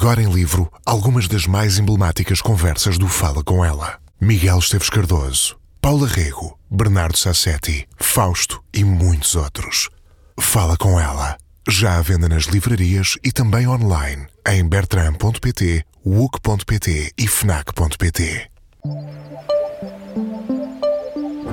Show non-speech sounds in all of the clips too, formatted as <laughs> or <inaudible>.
Agora em livro, algumas das mais emblemáticas conversas do Fala com ela. Miguel Esteves Cardoso, Paula Rego, Bernardo Sassetti, Fausto e muitos outros. Fala com ela. Já à venda nas livrarias e também online em bertram.pt, wook.pt e fnac.pt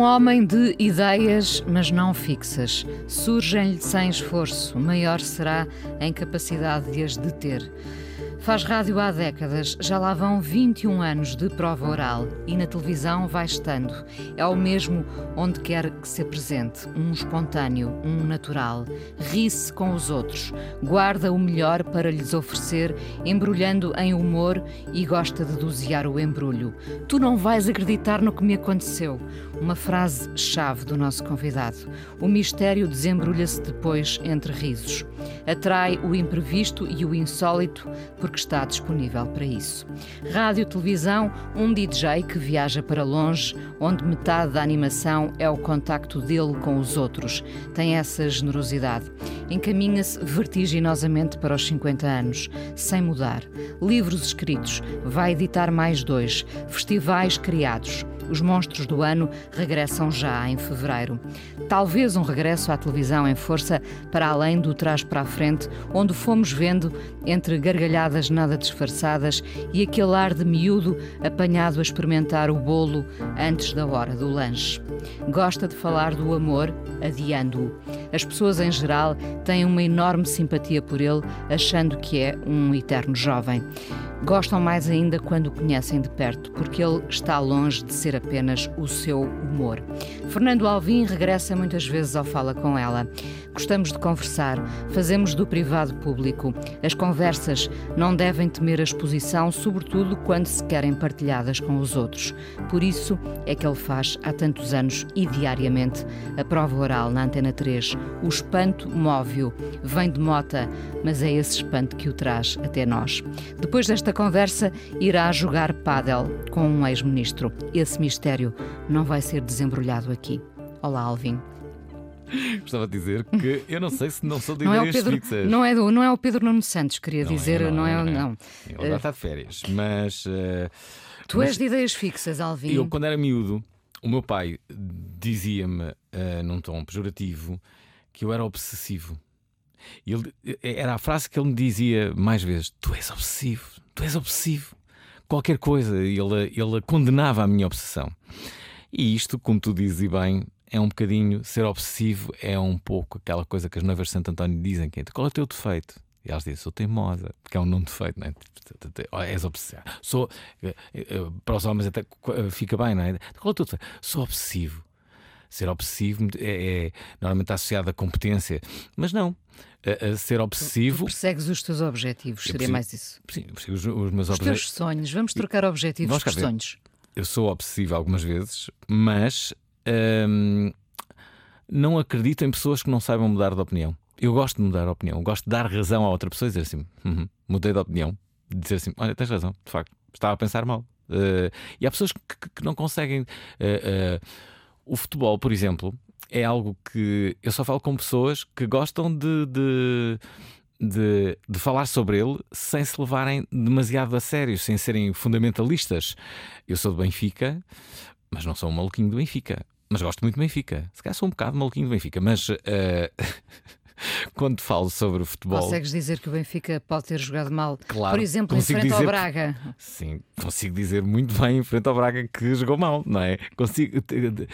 Um homem de ideias, mas não fixas. Surgem-lhe sem esforço, maior será a incapacidade de as deter. Faz rádio há décadas, já lá vão 21 anos de prova oral e na televisão vai estando. É o mesmo onde quer que se apresente, um espontâneo, um natural. Ri-se com os outros, guarda o melhor para lhes oferecer, embrulhando em humor e gosta de dosear o embrulho. Tu não vais acreditar no que me aconteceu. Uma frase-chave do nosso convidado. O mistério desembrulha-se depois entre risos. Atrai o imprevisto e o insólito porque está disponível para isso. Rádio, televisão, um DJ que viaja para longe, onde metade da animação é o contacto dele com os outros. Tem essa generosidade. Encaminha-se vertiginosamente para os 50 anos, sem mudar. Livros escritos, vai editar mais dois. Festivais criados. Os monstros do ano regressam já em fevereiro. Talvez um regresso à televisão em força para além do trás para a frente, onde fomos vendo entre gargalhadas nada disfarçadas e aquele ar de miúdo apanhado a experimentar o bolo antes da hora do lanche. Gosta de falar do amor, adiando-o. As pessoas em geral têm uma enorme simpatia por ele, achando que é um eterno jovem. Gostam mais ainda quando o conhecem de perto, porque ele está longe de ser apenas o seu humor. Fernando Alvim regressa muitas vezes ao Fala com ela. Gostamos de conversar, fazemos do privado público. As conversas não devem temer a exposição, sobretudo quando se querem partilhadas com os outros. Por isso é que ele faz há tantos anos e diariamente a prova oral na Antena 3. O espanto move-o. Vem de mota, mas é esse espanto que o traz até nós. Depois desta conversa, irá jogar pádel com um ex-ministro. Esse mistério não vai ser desembrulhado aqui. Olá, Alvin. Gostava de dizer que eu não sei se não sou de não ideias é Pedro, fixas. Não é, do, não é o Pedro Nuno Santos, queria Não é, dizer, não não é, é, não é. não. Ele já está de férias, mas. eh, Tu mas és de ideias fixas, Alvin. Eu, quando era miúdo, o meu pai dizia-me, eh, num tom pejorativo, que eu era obsessivo. Ele, eh, era a frase que ele me dizia mais vezes: Tu és obsessivo, tu és obsessivo. Qualquer coisa, ele, ele condenava a minha obsessão. E isto, como tu dizes e bem, é um bocadinho ser obsessivo, é um pouco aquela coisa que as noivas de Santo António dizem: que é, qual é o teu defeito? E elas dizem: sou teimosa, porque é um não defeito, não é? Oh, És obsessivo. Sou, eh, eh, para os homens até eh, fica bem, não é? Qual é o teu defeito? Sou obsessivo. Ser obsessivo é, é normalmente associado à competência, mas não. A- a ser obsessivo. Persegues os teus objetivos, seria persigo- mais isso. Sim, persigo os, os meus Os objetivos. teus sonhos, vamos trocar objetivos por sonhos. eu sou obsessivo algumas vezes, mas hum, não acredito em pessoas que não saibam mudar de opinião. Eu gosto de mudar de opinião, gosto de dar razão a outra pessoa e dizer assim: "Uhum, mudei de opinião. Dizer assim: olha, tens razão, de facto, estava a pensar mal. Eh, e há pessoas que, que- não conseguem. eh, eh, o futebol, por exemplo, é algo que eu só falo com pessoas que gostam de- de, de, de falar sobre ele sem se levarem demasiado a sério, sem serem fundamentalistas. Eu sou do Benfica, mas não sou um maluquinho do Benfica. Mas gosto muito do Benfica. Se calhar sou um bocado maluquinho do Benfica, mas eh, <laughs> quando falo sobre o futebol. Consegues dizer que o Benfica pode ter jogado mal, Claro, por exemplo, em frente ao dizer- Braga. Sim, consigo dizer muito bem em frente ao Braga que jogou mal, não é? Consigo, te- de-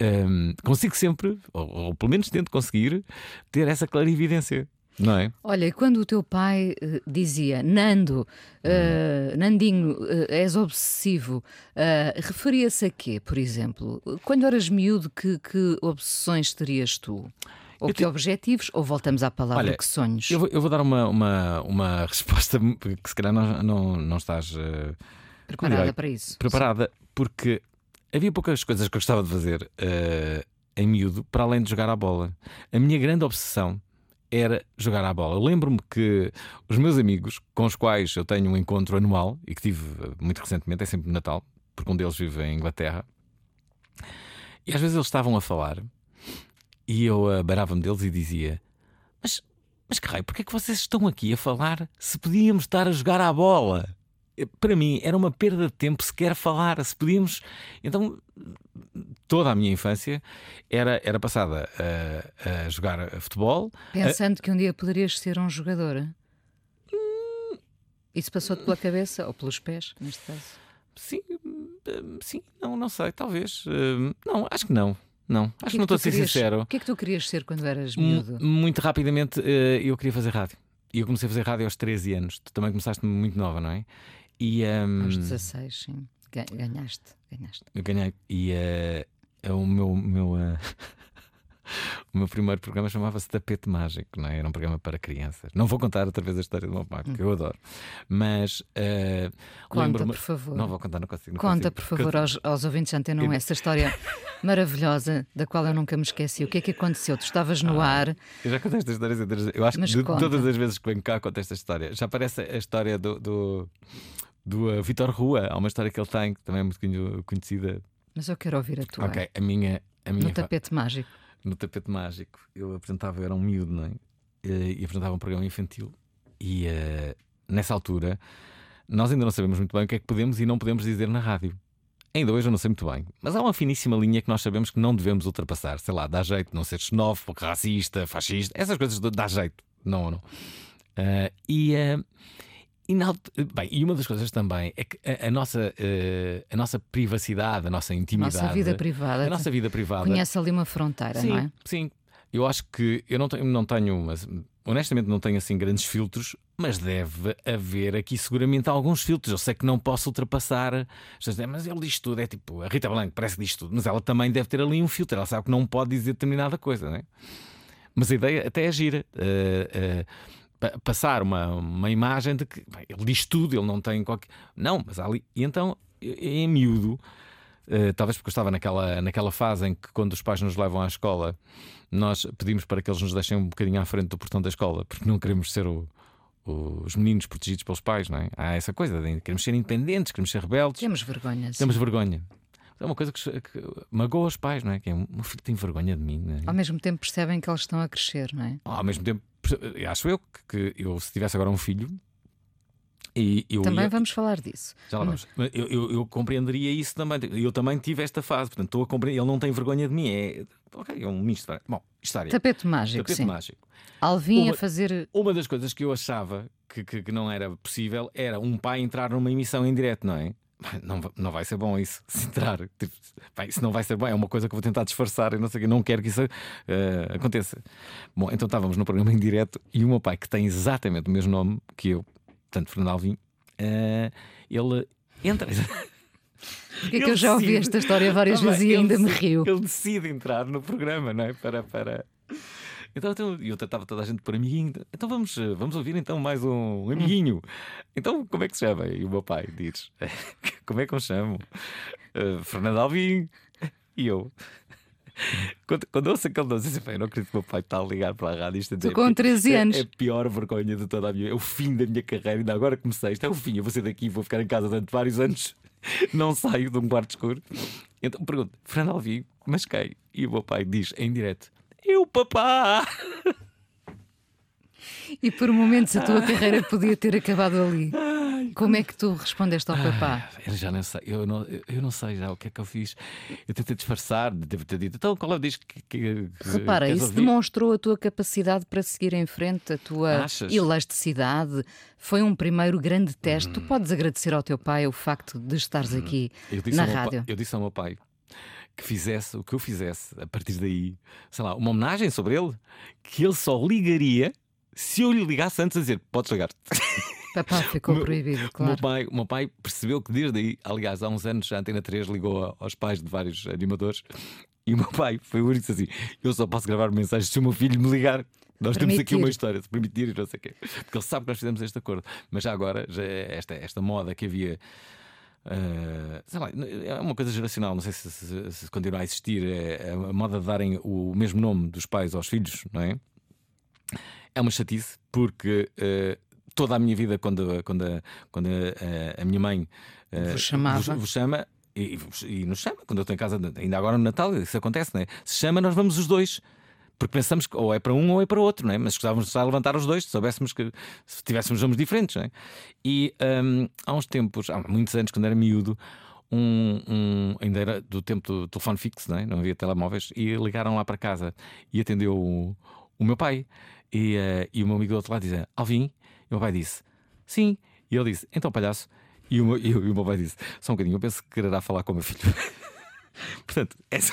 ehm, consigo sempre, ou, ou pelo menos tento conseguir, ter essa clarividência, não é? Olha, e quando o teu pai eh, dizia Nando, eh, Nandinho, eh, és obsessivo, referia-se a quê, por exemplo? Quando eras miúdo, que, que obsessões terias tu? Ou Eu que te- objetivos? Ou voltamos à palavra Olha, que sonhos? Eu vou, eu vou dar uma, uma, uma <laughs> resposta que se calhar não, não, não estás Preparada para isso. preparada, porque havia poucas coisas que eu gostava de fazer em miúdo para além de jogar à bola. A minha grande obsessão era jogar à bola. Lembro-me que os meus amigos, com os quais eu tenho um encontro anual e que tive eh, muito recentemente, é sempre no Natal, porque um deles vive em Inglaterra, e às vezes eles estavam a falar e eu abarava-me deles e dizia: Mas, mas que raio, porquê é que vocês estão aqui a falar se podíamos estar a jogar à bola? Eh, Para mim era uma perda de tempo sequer falar, se podíamos. Então toda a minha infância era, era passada a, a jogar a futebol. Pensando que um dia poderias ser um jogador. Isso passou-te pela cabeça ou pelos pés, neste caso? Sim, eh, sim, não, não sei, talvez. Eh, Não, acho que não. Não, acho que, que é não estou a ser querias- sincero. O que é que tu querias ser quando eras M- miúdo? Muito rapidamente eh, eu queria fazer rádio. E eu comecei a fazer rádio aos 13 anos. Tu também começaste muito nova, não é? E ehm, Aos 16, sim. Ga- Ganhaste, ganhaste. eu ganhei. E é o meu. meu eh, <laughs> O meu primeiro programa chamava-se Tapete Mágico, não é? Era um programa para crianças. Não vou contar outra vez a história do meu pai, porque eu adoro. Mas eh, Conta, por favor. Não vou contar, não consigo. não Conta, consigo. por favor, aos, aos ouvintes de Antena 1 Eu- essa história <laughs> maravilhosa da qual eu nunca me esqueci. O que é que aconteceu? Tu estavas no Ah, ar, Eu já contei esta história centenas de- Eu acho que de todas as vezes que venho cá conto esta história. Já parece a história do, do, do uh, Vitor Rua. Há uma história que ele tem, que também é muito conhe- conhecida. mas eu quero ouvir a tua. Ok, a minha. A minha No tapete mágico. no tapete mágico. Eu apresentava, eu era um miúdo, não é? Eh, E apresentava um programa infantil. E eh, nessa altura, nós ainda não sabemos muito bem o que é que podemos e não podemos dizer na rádio. Ainda hoje eu não sei muito bem. Mas há uma finíssima linha que nós sabemos que não devemos ultrapassar. Sei lá, dá jeito não ser xenófobo, racista, fascista, essas coisas dá jeito. Não, não. Eh, e. eh, e, na bem, e uma das coisas também é que a, a nossa, eh, a nossa privacidade, a nossa intimidade, Nossa vida privada. a nossa vida privada, Conhece ali uma fronteira, sim, não é? Sim, eu acho que eu não tenho, não tenho mas, honestamente não tenho assim grandes filtros, mas deve haver aqui seguramente alguns filtros. Eu sei que não posso ultrapassar. Mas ele diz tudo, é tipo, a Rita Blanco parece que diz tudo, mas ela também deve ter ali um filtro, ela sabe que não pode dizer determinada coisa, não é? Mas a ideia até é gira. eh, pa- passar uma, uma imagem de que bem, ele diz tudo, ele não tem qualquer. Não, mas ali. E então, em miúdo, eh, talvez porque eu estava naquela, naquela fase em que, quando os pais nos levam à escola, nós pedimos para que eles nos deixem um bocadinho à frente do portão da escola, porque não queremos ser o- o- os meninos protegidos pelos pais, não é? Há essa coisa de queremos ser independentes, queremos ser rebeldes, Temos vergonha. temos vergonha. É uma coisa que, que magoa os pais, não é? Que é, meu filho tem vergonha de mim, é? Ao mesmo tempo percebem que eles estão a crescer, não é? Ao mesmo tempo, acho eu que, que eu, se tivesse agora um filho, e eu Também ia- vamos falar disso. Já lá vamos. Eu, eu, eu compreenderia isso também. Eu também tive esta fase, portanto, estou a compreender. Ele não tem vergonha de mim. É, ok, é um misto. Bom, história. Tapete mágico, Tapete sim. mágico. Alvin Uma- a fazer. Uma das coisas que eu achava que, que, que não era possível era um pai entrar numa emissão em direto, não é? Não, não vai ser bom isso, <laughs> se entrar. Tipo, bem, isso não vai ser bom, é uma coisa que eu vou tentar disfarçar e não sei o quê, não quero que isso eh, aconteça. Bom, então estávamos no programa em direto e o meu pai, que tem exatamente o mesmo nome que eu, portanto, Fernando Alvim, eh, ele entra. Porque é que eu já ouvi esta história várias Ah, vezes e ainda me decide- rio. Ele decide entrar no programa, não é? Para. para... Então, então eu tratava toda a gente por amiguinho. Então vamos, eh, vamos ouvir então mais um amiguinho. Então, como é que se chama? E o meu pai diz: <laughs> Como é que eu chamo? "Eh, Fernando Alvim. E eu. Quando, quando eu ouço aquele nome, "Bem, eu não acredito que o meu pai está a ligar para a rádio. Isto é, Tu é com pi- 13 é- anos. É a pior vergonha de toda a minha É o fim da minha carreira. Ainda agora comecei. Isto é o fim. Eu vou sair daqui, vou ficar em casa durante vários anos. <laughs> Não saio de um quarto escuro. Então pergunto, Fernando Alvim, mas quem? E o meu pai diz em direto: Eu, papá! E por momentos a tua carreira podia ter acabado ali. Como é que tu respondeste ao papá? Eu já não sei, eu não, eu- não sei já o que é que eu fiz. Eu tentei disfarçar, devo ter dito. Então qual é o disco que, que, que Repara, isso ouvir?" demonstrou a tua capacidade para seguir em frente, a tua Achas? elasticidade. Foi um primeiro grande teste. Tu podes agradecer ao teu pai o facto de estares aqui Eu disse, na rádio. pai, eu disse ao meu pai que fizesse o que eu fizesse a partir daí, sei lá, uma homenagem sobre ele, que ele só ligaria se eu lhe ligasse antes a dizer: Podes ligar. Papá <laughs> ficou <laughs> meu- proibido, O meu, claro. pai, o meu pai percebeu que desde aí, aliás, há uns anos a Antena 3 ligou aos pais de vários animadores E o meu pai foi o único que disse assim: Eu só posso gravar mensagens se o meu filho me ligar. Nós temos aqui uma história, se permitir e não sei o quê. Porque ele sabe que nós fizemos este acordo. Mas já agora, já é esta, esta moda que havia. Uh, sei lá, é uma coisa geracional, não sei se, se, se continua a existir. É, é a moda de darem o mesmo nome dos pais aos filhos, não é? É uma chatice, porque uh, toda a minha vida, quando, quando, a, quando a, a minha mãe uh, vos. Vos, vos chama, e, e, nos chama, quando eu estou em casa, ainda agora no Natal, isso acontece, não é? Se chama, nós vamos os dois. Porque pensamos que ou é para um ou é para outro, não é? Mas gostávamos de levantar os dois, se soubéssemos que se tivéssemos nomes diferentes, não é? E um, há uns tempos, há muitos anos, quando era miúdo, um, um, ainda era do tempo do telefone fixo, não, é? não havia telemóveis, e ligaram lá para casa e atendeu o, o meu pai. E, uh, e o meu amigo do outro lado dizia: Alvin. E o meu pai disse: Sim. E ele disse: Então, palhaço. E o, meu, <laughs> e o meu pai disse: Só um bocadinho, eu penso que quererá falar com o meu filho. <laughs> Portanto, essa.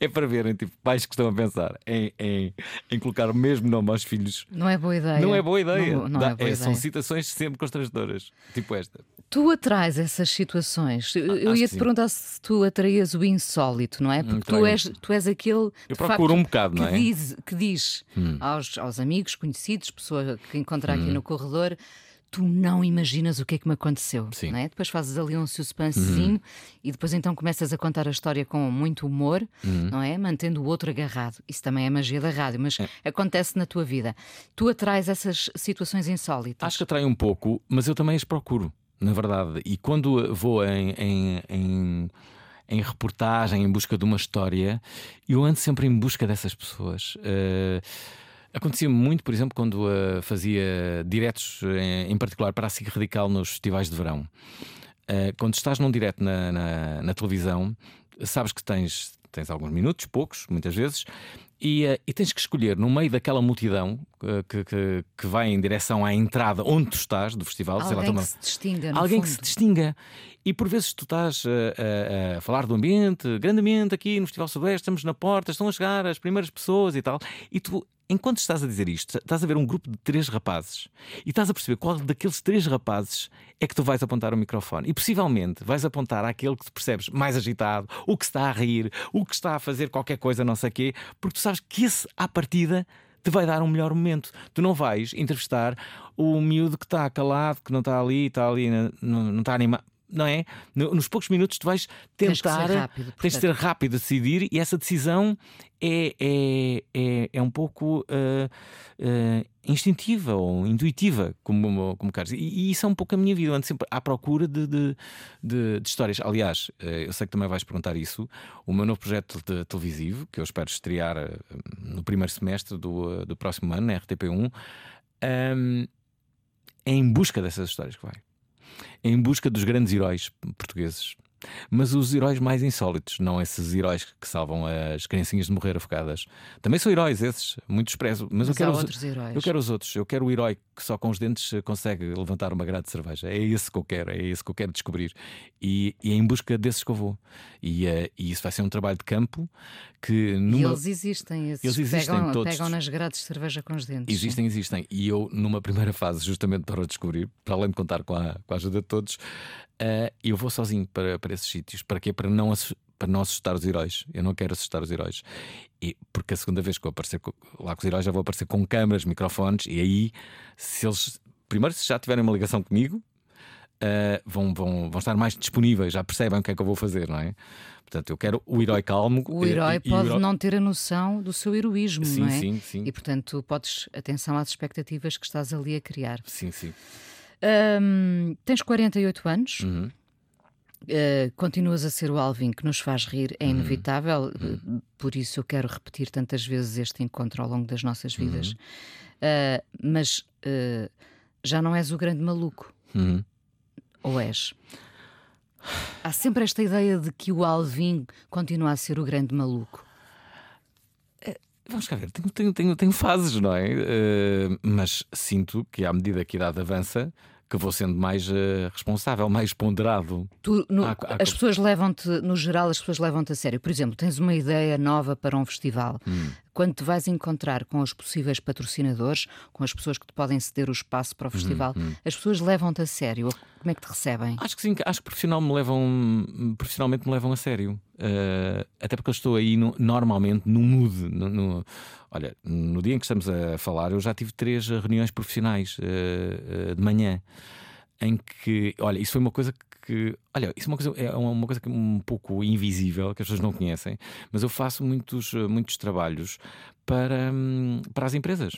É para verem, tipo, pais que estão a pensar em, em, em, colocar o mesmo nome aos filhos. Não é boa ideia. Não é boa ideia. Não, não Dá, é boa é, ideia. São situações sempre constrangedoras, tipo esta. Tu atrás essas situações. Eu ia te perguntar se tu atraías o insólito, não é? Porque tu és, tu és aquele Eu procuro facto, um bocado, não é? Que diz, que diz hum. aos, aos amigos, conhecidos, pessoa que encontra aqui hum. no corredor tu não imaginas o que é que me aconteceu. Não é? Depois fazes ali um suspensezinho uhum. e depois então começas a contar a história com muito humor, uhum. não é? Mantendo o outro agarrado. Isso também é magia da rádio, mas é. acontece na tua vida. Tu atrás essas situações insólitas. Acho que atrai um pouco, mas eu também as procuro, na verdade. E quando vou em, em, em em reportagem, em busca de uma história, eu ando sempre em busca dessas pessoas. Uh, Acontecia muito, por exemplo, quando uh, fazia diretos, em, em, particular para a SIC Radical nos festivais de verão. Uh, quando estás num direto na, na, na, televisão, sabes que tens, tens alguns minutos, poucos, muitas vezes, e, uh, e tens que escolher no meio daquela multidão que, que, que, vai em direção à entrada onde tu estás do festival. Alguém lá, que se distinga. Alguém fundo. que se distinga. E por vezes tu estás a, a, a, falar do ambiente, grandemente aqui no Festival Sudeste, estamos na porta, estão a chegar as primeiras pessoas e tal, e tu enquanto estás a dizer isto, estás a ver um grupo de três rapazes e estás a perceber qual daqueles três rapazes é que tu vais apontar o microfone. E possivelmente vais apontar àquele que te percebes mais agitado, o que está a rir, o que está a fazer qualquer coisa, não sei o quê, porque tu sabes que esse, à partida, te vai dar um melhor momento. Tu não vais entrevistar o miúdo que está calado, que não está ali, está ali, não, não está animado não é? Nos poucos minutos tu vais tentar. Tens, rápido, tens de ser rápido a decidir e essa decisão é, é, é, é um pouco uh, uh, instintiva ou intuitiva, como, como queres. E, e, isso é um pouco a minha vida. Eu ando sempre à procura de, de, de, de histórias. Aliás, uh, eu sei que também vais perguntar isso. O meu novo projeto de, televisivo, que eu espero estrear no primeiro semestre do, do próximo ano, na RTP1, um, é em busca dessas histórias que vai em busca dos grandes heróis portugueses. Mas os heróis mais insólitos, não esses heróis que salvam as criancinhas de morrer afogadas. Também são heróis esses, muito expresso. Mas, mas eu quero os, outros heróis. Eu quero os outros. Eu quero o herói que só com os dentes consegue levantar uma grade de cerveja. É esse que eu quero, é esse que eu quero descobrir. E, e é em busca desses que eu vou. E, uh, e, isso vai ser um trabalho de campo que. Numa... E eles existem, esses eles existem pegam, todos. pegam nas grades de cerveja com os dentes. Existem, existem. E eu, numa primeira fase, justamente para o descobrir, para além de contar com a, com a ajuda de todos, uh, eu vou sozinho para, para esses sítios. Para quê? Para não, para não assustar os heróis. Eu não quero assustar os heróis. E, porque a segunda vez que eu aparecer lá com os heróis já vou aparecer com câmaras, microfones, e aí, se eles. Primeiro, se já tiverem uma ligação comigo, Uh, vão, vão, vão estar mais disponíveis, já percebem o que é que eu vou fazer, não é? Portanto, eu quero o herói calmo. O herói e, pode e o não ter a noção do seu heroísmo, sim, não é? Sim, sim. E portanto, podes, atenção às expectativas que estás ali a criar. Sim, sim. Um, tens 48 anos. Uhum. Uh, continuas a ser o Alvin que nos faz rir, é uhum. inevitável, uhum. por isso eu quero repetir tantas vezes este encontro ao longo das nossas vidas. Uhum. Uh, mas uh, já não és o grande maluco. Uhum. Ou és? Há sempre esta ideia de que o Alvin continua a ser o grande maluco. É, vamos cá ver, tenho, tenho, tenho, tenho fases, não é? Uh, mas sinto que à medida que a idade avança, que vou sendo mais uh, responsável, <laughs> mais ponderado. Tu, no. As pessoas levam-te, no geral, as pessoas levam-te a sério. Por exemplo, tens uma ideia nova para um festival. Hum. Quando te vais encontrar com os possíveis patrocinadores, com as pessoas que te podem ceder o espaço para o festival, uhum. as pessoas levam-te a sério? Como é que te recebem? Acho que sim, acho que profissional me levam, profissionalmente me levam a sério. Uh, até porque eu estou aí no, normalmente no mood. No, no, olha, no dia em que estamos a falar, eu já tive três reuniões profissionais uh, uh, de manhã em que, olha, isso foi uma coisa que, olha, isso é uma coisa, é uma coisa um pouco invisível que as pessoas não conhecem, mas eu faço muitos, muitos trabalhos para, hum, para as empresas.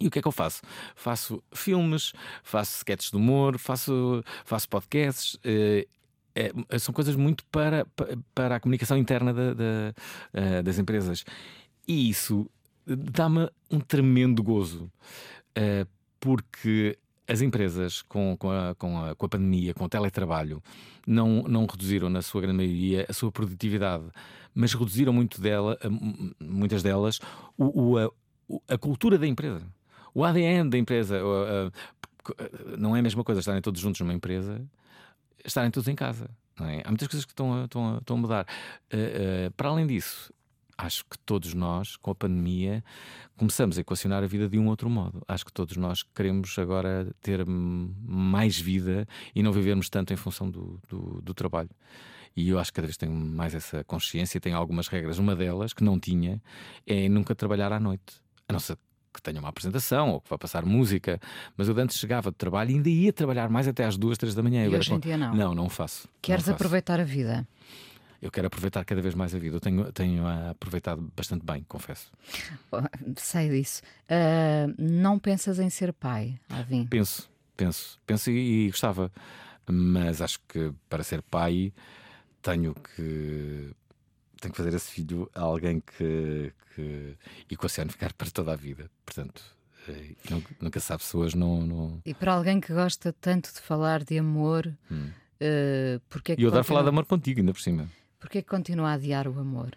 E o que é que eu faço? Faço filmes, faço sketches de humor, faço, faço podcasts. Eh, é, são coisas muito para, para a comunicação interna da, da, uh, das empresas. E isso dá-me um tremendo gozo, porque as empresas, com, com, a, com, a, com a pandemia, com o teletrabalho, não, não reduziram, na sua grande maioria, a sua produtividade, mas reduziram muito dela, muitas delas o, o, a, a cultura da empresa. O ADN da empresa. Não é a mesma coisa estarem todos juntos numa empresa, estarem todos em casa. É? Há muitas coisas que estão a, estão a, estão a mudar. Uh, uh, para além disso, acho que todos nós, com a pandemia, começamos a equacionar a vida de um outro modo. Acho que todos nós queremos agora ter mais vida e não vivermos tanto em função do, do, do trabalho. E eu acho que cada vez tenho mais essa consciência. Tenho algumas regras. Uma delas, que não tinha, é nunca trabalhar à noite. A não ser que tenha uma apresentação ou que vá passar música, mas eu antes chegava do trabalho e ainda ia trabalhar mais até às duas, três da manhã. E hoje em dia não? Não, não faço. Queres não faço. aproveitar a vida? Eu quero aproveitar cada vez mais a vida. Eu tenho, tenho aproveitado bastante bem, confesso. Sei disso. Uh, não pensas em ser pai, Alvin? Penso, penso, penso e, e, gostava, mas acho que para ser pai tenho que tenho que fazer esse filho a alguém que, que equacione ficar para toda a vida. Portanto, eh, nunca, nunca sabe se hoje não, não, E para alguém que gosta tanto de falar de amor, hum. uh, porque é que. E eu adoro falar de amor contigo, ainda por cima. Porquê que continua a adiar o amor?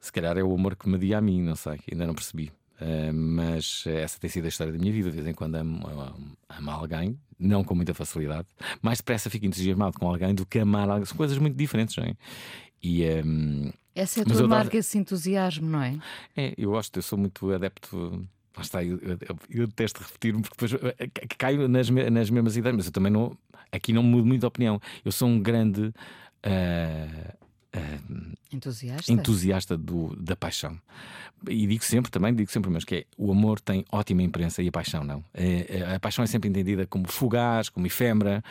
Se calhar é o amor que me adia a mim, não sei, ainda não percebi. Uh, mas essa tem sido a história da minha vida. De vez em quando amo, amo, amo alguém, não com muita facilidade. Mais depressa fico entusiasmado com alguém do que amar alguém. São coisas muito diferentes, não é? E, um, essa é a tua marca, esse entusiasmo, não é? É, eu gosto, eu sou muito adepto. Lá está, eu, eu, eu detesto repetir-me porque depois eh, caio nas, nas mesmas ideias, mas eu também não. Aqui não mudo muito de opinião. Eu sou um grande Uh, uh, entusiasta, entusiasta do, da paixão. E digo sempre também, digo sempre, mas que é, o amor tem ótima imprensa e a paixão não. É, é, a paixão é sempre entendida como fugaz, como efêmera,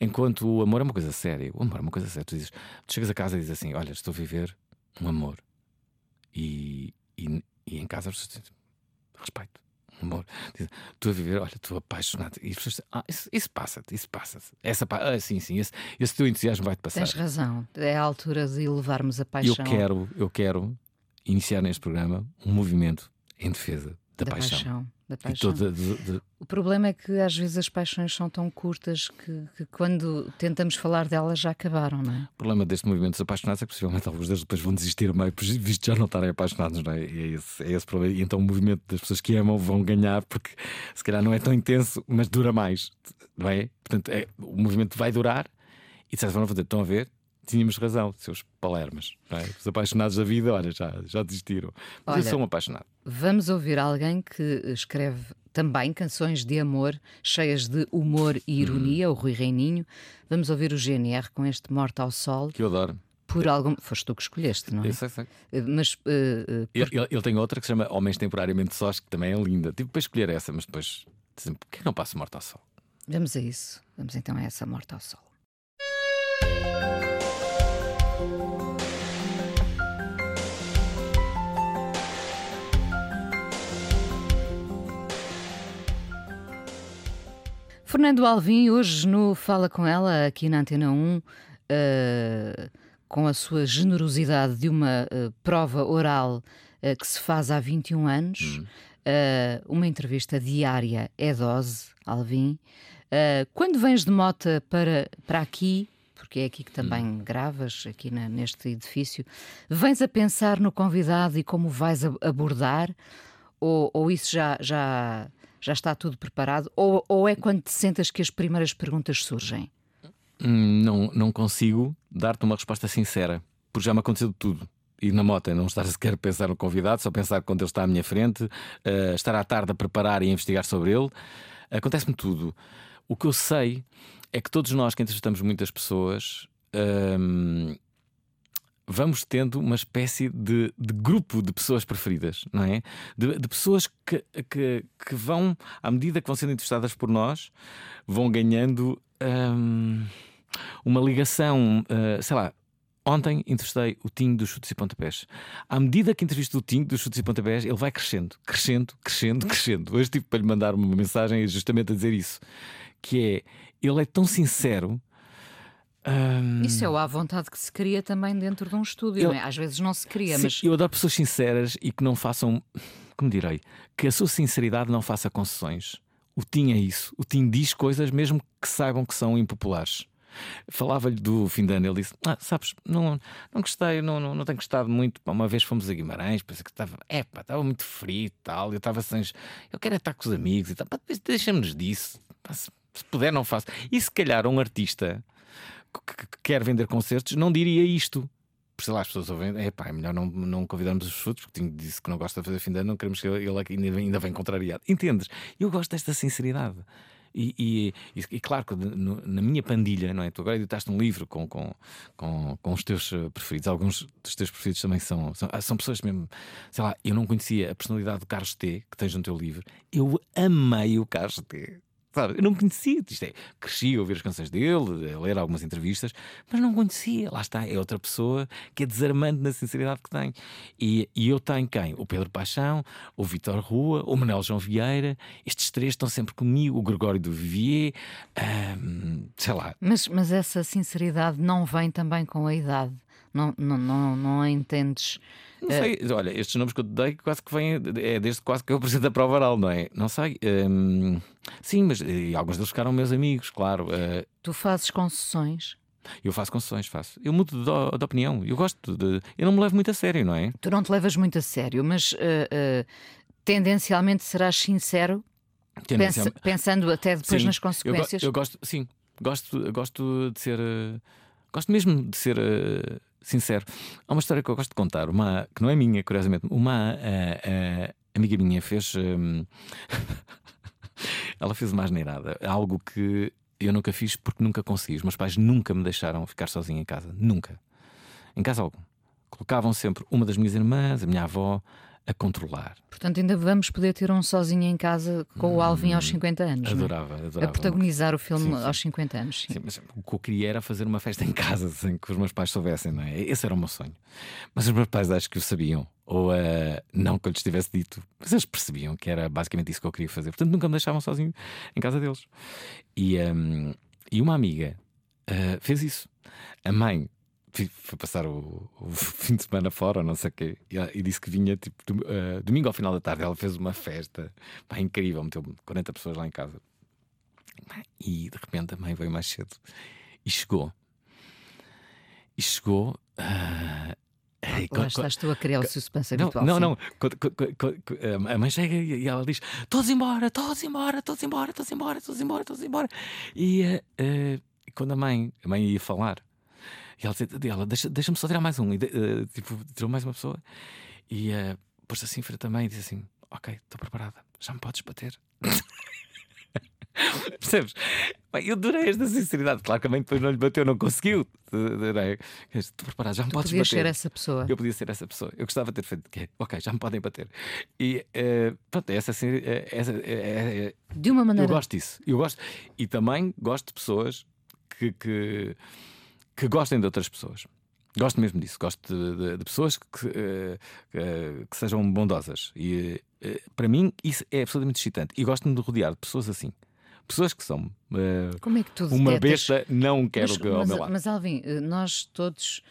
enquanto o amor é uma coisa séria. O amor é uma coisa séria. Tu, dizes, tu chegas a casa e dizes assim: Olha, estou a viver um amor. E, e, e em casa respeito amor. Estou a viver, olha, estou apaixonado. E as pessoas ah, isso, isso passa-te, isso passa-te. Essa, ah, sim, sim, esse, esse teu entusiasmo vai-te passar. Tens razão, é a altura de elevarmos a paixão. Eu quero, eu quero iniciar neste programa um movimento em defesa da, da paixão. paixão da paixão. De, de, de... O problema é que às vezes as paixões são tão curtas que, que, quando tentamos falar delas já acabaram, não é? O problema deste movimento dos apaixonados é que possivelmente alguns deles depois vão desistir meio, visto já não estarem apaixonados, não é? E é esse, é esse problema. E então o movimento das pessoas que amam vão ganhar porque se calhar não é tão intenso, mas dura mais, não é? Portanto, é, o movimento vai durar e de certa forma estão a ver, tínhamos razão, seus palermas. É? Os apaixonados da vida, olha, já, já desistiram. Mas olha, eu sou um apaixonado. Vamos ouvir alguém que escreve também canções de amor, cheias de humor e ironia, hum. o Rui Reininho. Vamos ouvir o GNR com este Morto ao Sol. Que eu adoro. Por algum. Foste tu que escolheste, não é? Eu sei, sei. Eh, mas. Uh, uh, por... ele, ele, tem outra que se chama Homens Temporariamente Sós, que também é linda. Tive para escolher essa, mas depois. Dizem, por que não passo Morto ao Sol? Vamos a isso. Vamos então a essa Morto ao Sol. Fernando Alvim, hoje no Fala Com Ela, aqui na Antena 1, uh, eh, com a sua generosidade de uma uh, prova oral uh, que se faz há 21 anos, uhum. uma entrevista diária é dose, Alvim. quando vens de mota para, para aqui, porque é aqui que também uhum. gravas, aqui na, neste edifício, vens a pensar no convidado e como vais abordar? Ou, ou isso já, já já está tudo preparado? Ou, ou é quando te sentas que as primeiras perguntas surgem? Hum, não, não consigo dar-te uma resposta sincera, porque já me aconteceu de tudo. ir na moto e não estar sequer a pensar no convidado, só pensar quando ele está à minha frente, uh, estar à tarde a preparar e a investigar sobre ele. Acontece-me tudo. O que eu sei é que todos nós que entrevistamos muitas pessoas. Um, vamos tendo uma espécie de, de, grupo de pessoas preferidas, não é? De, de pessoas que, que, que, vão, à medida que vão sendo entrevistadas por nós, vão ganhando um, uma ligação, uh, sei lá. Ontem entrevistei o Tinho dos Chutes e Pontapés. À medida que entrevisto o Tinho dos Chutes e Pontapés, ele vai crescendo, crescendo, crescendo, crescendo. Hoje tive para lhe mandar uma mensagem justamente a dizer isso: que é ele é tão sincero um... Isso é à vontade que se cria também dentro de um estúdio, eu... é? Às vezes não se cria, Sim, mas. Eu adoro pessoas sinceras e que não façam. Como direi? Que a sua sinceridade não faça concessões. O Tim é isso. O Tim diz coisas mesmo que saibam que são impopulares. Falava-lhe do fim de ano, ele disse: ah, Sabes, não, não gostei, não, não, não tenho gostado muito. Uma vez fomos a Guimarães, pensei que estava, é pá, estava muito frio e tal. Eu estava sem. Eu quero estar com os amigos e tal. Deixa-me-nos disso. Se, se puder, não faço. E se calhar um artista que quer vender concertos não diria isto. Por sei lá, as pessoas ouvem, é pá, é melhor não, não convidarmos os frutos, porque disse que não gosta de fazer fim de ano, não queremos que ele ainda, ainda vem contrariado. Entendes? Eu gosto desta sinceridade. E, e, e, e claro que no, na minha pandilha, não é? Tu agora editaste um livro com, com, com, com, os teus eh, preferidos, alguns dos teus preferidos também são, são, ah, são pessoas mesmo, sei lá, eu não conhecia a personalidade do Carlos T, que tens no teu livro, eu amei o Carlos T. Sabe? Eu não conhecia, isto é, cresci a ouvir as canções dele, a ler algumas entrevistas, mas não conhecia. Lá está, é outra pessoa que é desarmante na sinceridade que tem. E, e eu tenho quem? O Pedro Paixão, o Vitor Rua, o Manuel João Vieira, estes três estão sempre comigo, o Gregório do Vivier, hum, sei lá. Mas, mas essa sinceridade não vem também com a idade. Não, não, não, não entendes não sei, olha, estes nomes que eu te dei quase que vêm, é desde quase que eu apresento a prova oral, não é? Não sei. Um, sim, mas alguns deles ficaram meus amigos, claro. Uh, tu fazes concessões? Eu faço concessões, faço. Eu mudo de, de, opinião. Eu gosto de. Eu não me levo muito a sério, não é? Tu não te levas muito a sério, mas uh, uh, tendencialmente serás sincero, Pensa, pensando até depois sim, nas consequências. Eu, eu, gosto, sim, gosto, gosto de ser. gosto mesmo de ser sincero. Há uma história que eu gosto de contar, uma, que não é minha, curiosamente. Uma uh, uh, amiga minha fez. Um, <laughs> ela fez uma asneirada, algo que eu nunca fiz porque nunca consegui. Os meus pais nunca me deixaram ficar sozinho em casa. Nunca. Em casa algum. Colocavam sempre uma das minhas irmãs, a minha avó, a controlar. Portanto, ainda vamos poder ter um sozinho em casa com o Alvin aos 50 anos. Adorava, é? adorava. A protagonizar o filme sim, sim. aos 50 anos. Sim. sim. mas o que eu queria era fazer uma festa em casa sem que os meus pais soubessem, não é? Esse era o meu sonho. Mas os meus pais acho que o sabiam. Ou uh, não que eu lhes tivesse dito, mas eles percebiam que era basicamente isso que eu queria fazer. Portanto, nunca me deixavam sozinho em casa deles. E, um, e uma amiga uh, fez isso. A mãe foi passar o, o, <laughs> fim de semana fora, não sei o quê, e, e, disse que vinha tipo uh, domingo ao final da tarde. Ela fez uma festa pá, incrível, meteu 40 pessoas lá em casa. E de repente a mãe veio mais cedo e chegou. E chegou. Uh, Lá <laughs> estás tu a criar o suspense não, habitual. Não, não. A mãe chega e ela diz: Todos embora, todos embora, todos embora, todos embora, todos embora, todos embora. E uh, quando a mãe, a mãe ia falar, e ela, ela deixa, deixa-me só tirar mais um. E uh, tipo, tirou mais uma pessoa. E uh, pôs-se assim frente também e disse assim: Ok, estou preparada, já me podes bater. <laughs> Percebes? Bem, eu adorei esta sinceridade. Claro que a mãe depois não lhe bateu, não conseguiu. Estou preparado, já me tu podes bater. ser essa pessoa. Eu podia ser essa pessoa. Eu gostava de ter feito. Okay, ok, já me podem bater. E uh, pronto, essa, essa, é, De uma maneira. Eu gosto disso. Eu gosto. E também gosto de pessoas que, que que gostem de outras pessoas. Gosto mesmo disso, gosto de, de, de pessoas que, uh, uh, que, sejam bondosas. E uh, para mim isso é absolutamente excitante. E gosto-me de rodear de pessoas assim. Pessoas que são Como é que tu uma besta, não quero mas, ao mas, meu lado. Mas Alvin, nós todos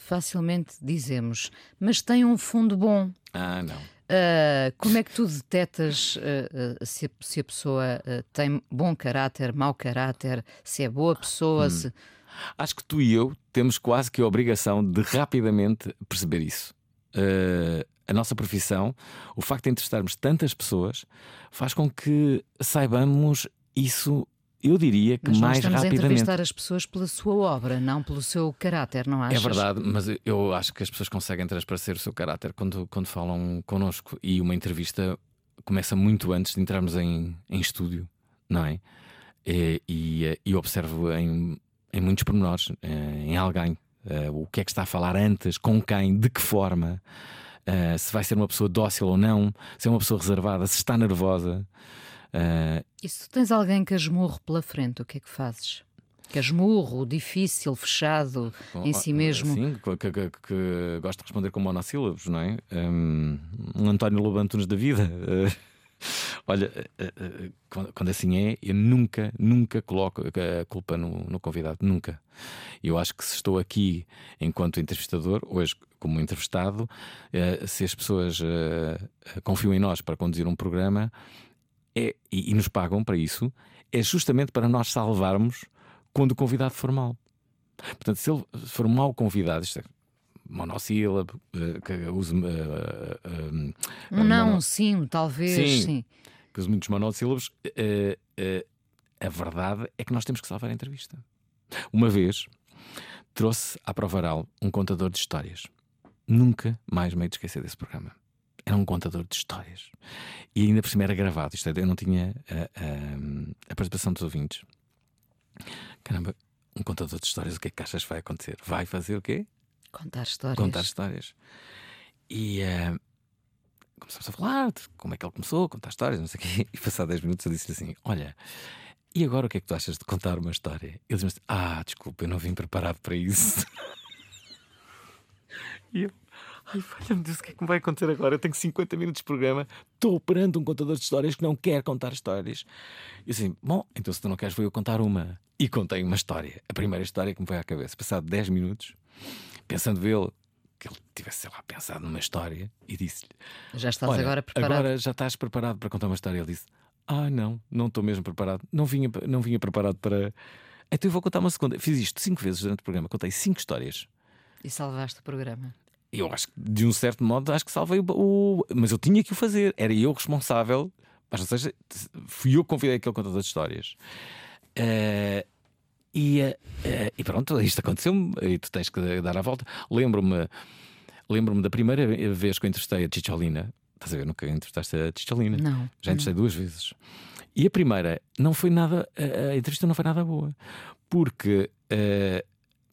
facilmente dizemos, mas tem um fundo bom. Ah, não. Uh, como é que tu detetas uh, uh, se, a, se, a, pessoa tem bom caráter, mau caráter, se é boa pessoa? Hum. Se... Acho que tu e eu temos quase que a obrigação de rapidamente perceber isso. Uh, a nossa profissão, o facto de entrevistarmos tantas pessoas, faz com que saibamos isso eu diria que Mas nós mais estamos a rapidamente. entrevistar as pessoas pela sua obra, não pelo seu caráter, não achas? É verdade, mas eu acho que as pessoas conseguem transparecer o seu caráter quando, quando falam connosco. E uma entrevista começa muito antes de entrarmos em, em estúdio, não é? E, e, e observo em, em muitos pormenores, eh, em alguém, eh, o que é que está a falar antes, com quem, de que forma, eh, se vai ser uma pessoa dócil ou não, se é uma pessoa reservada, se está nervosa. E se tu tens alguém que asmurro pela frente, o que é que fazes? Que asmurro, difícil, fechado, em si mesmo. Sim, que, que, que- que gosta de responder com monossílabos, não é? Um, um António Lobo Antunes da vida. Eh, olha, eh, eh, quando, quando assim é, eu nunca, nunca coloco a culpa no, no convidado, nunca. Eu acho que se estou aqui enquanto entrevistador, hoje como entrevistado, eh, se as pessoas eh, confiam em nós para conduzir um programa é, e, nos pagam para isso, é justamente para nós salvarmos quando o convidado for mau. Portanto, se ele for mau convidado, isto é monossílabo, eh, que use, eh, eh, Um não, mono- sim, talvez, Sim. sim. que use muitos monossílabos, a verdade é que nós temos que salvar a entrevista. Uma vez trouxe à prova oral um contador de histórias. Nunca mais me esquecer desse programa. Era um contador de histórias. E ainda por cima era gravado. Isto é, eu não tinha a, a- a participação dos ouvintes. Caramba, um contador de histórias, o que é que achas que vai acontecer? Vai fazer o quê? Contar histórias. contar histórias. E eh, começámos a falar de como é que ele começou contar histórias, não sei o quê. <laughs> E passado 10 minutos eu disse assim: Olha, e agora o que é que tu achas de contar uma história? Ele disse: Ah, desculpa, eu não vim preparado para isso. <laughs> e eu. Ai, valha-me Deus, o que é que me vai acontecer agora? Eu tenho 50 minutos de programa, estou perante um contador de histórias que não quer contar histórias. E assim, bom, então se tu não queres, vou eu contar uma. E contei uma história, a primeira história que me veio à cabeça. Passado 10 minutos, pensando vê-lo, que ele tivesse, sei lá, pensado numa história e disse-lhe: Já estás Olha, agora preparado. Agora já estás preparado para contar uma história. Ele disse: Ah, não, não estou mesmo preparado. Não vinha, não vinha preparado para. Então eu vou contar uma segunda. Fiz isto cinco vezes durante o programa, contei cinco histórias. E salvaste o programa. Eu acho que, de um certo modo, acho que salvei o, o- Mas eu tinha que o fazer. Era eu responsável. Mas, ou seja, fui eu que convidei aquele contador de histórias. Eh, e, eh, e pronto, isto aconteceu-me. E tu tens que dar a volta. Lembro-me lembro-me da primeira vez que eu entrevistei a Chicholina. Estás a ver? Nunca entrevistaste a Chicholina? Não. Já entrevistei duas vezes. E a primeira não foi nada. A, entrevista não foi nada boa. Porque eh,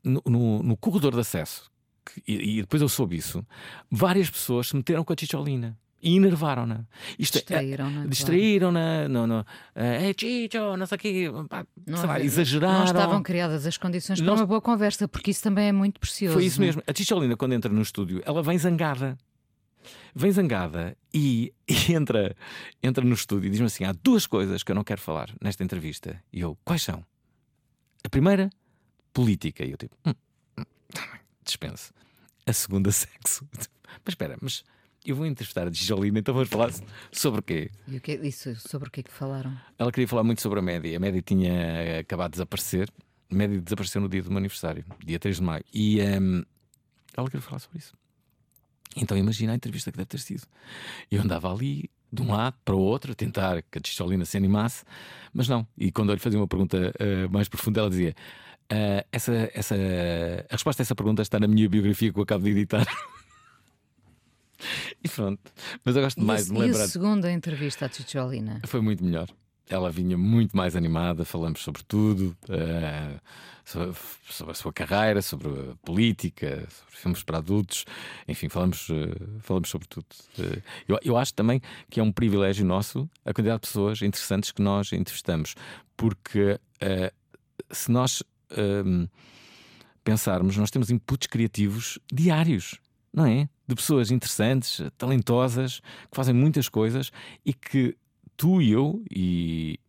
no, no, no corredor de acesso, que- e, e depois eu soube isso, várias pessoas se meteram com a Chicholina e enervaram-na. Isto é- Distraíram-na, claro. Distraíram-na. Não, não. É Chicho, não sei o quê. Pá, Não, sei lá, exageraram. não estavam criadas as condições para Não- uma boa conversa, porque isso também é muito precioso. Foi isso não é? mesmo. A Chicholina, quando entra no estúdio, ela vem zangada. Vem zangada e, <laughs> e entra, entra no estúdio e diz-me assim: há duas coisas que eu não quero falar nesta entrevista. E eu, quais são? A primeira, política. E eu tipo, hum, hum, tá dispenso. A segunda, <laughs> sexo. Mas espera, mas eu vou entrevistar a Chicholina, então vamos falar sobre o quê? E o que, isso, sobre o que é que falaram? Ela queria falar muito sobre a média. A média tinha acabado de desaparecer. A média desapareceu no dia do meu aniversário, dia 3 de maio. E hum, ela queria falar sobre isso. Então imagina a entrevista que deve ter sido. Eu andava ali, de um lado para o outro, a tentar que a Tistolina se animasse, mas não. E quando eu lhe fazia uma pergunta eh, mais profunda, ela dizia: "Ah, essa, essa, A resposta a essa pergunta está na minha biografia que eu acabo de editar. <laughs> e pronto. Mas eu gosto E, mais a, de me e a lembrar. segunda entrevista à Chicholina? Foi muito melhor. Ela vinha muito mais animada, falamos sobre tudo, eh, sobre, sobre a sua carreira, sobre a política, sobre filmes para adultos, enfim, falamos, eh, falamos sobre tudo. Eh, eu, eu acho também que é um privilégio nosso a quantidade de pessoas interessantes que nós entrevistamos, porque se nós pensarmos, nós temos inputs criativos diários, não é? De pessoas interessantes, talentosas, que fazem muitas coisas e que tu e eu e,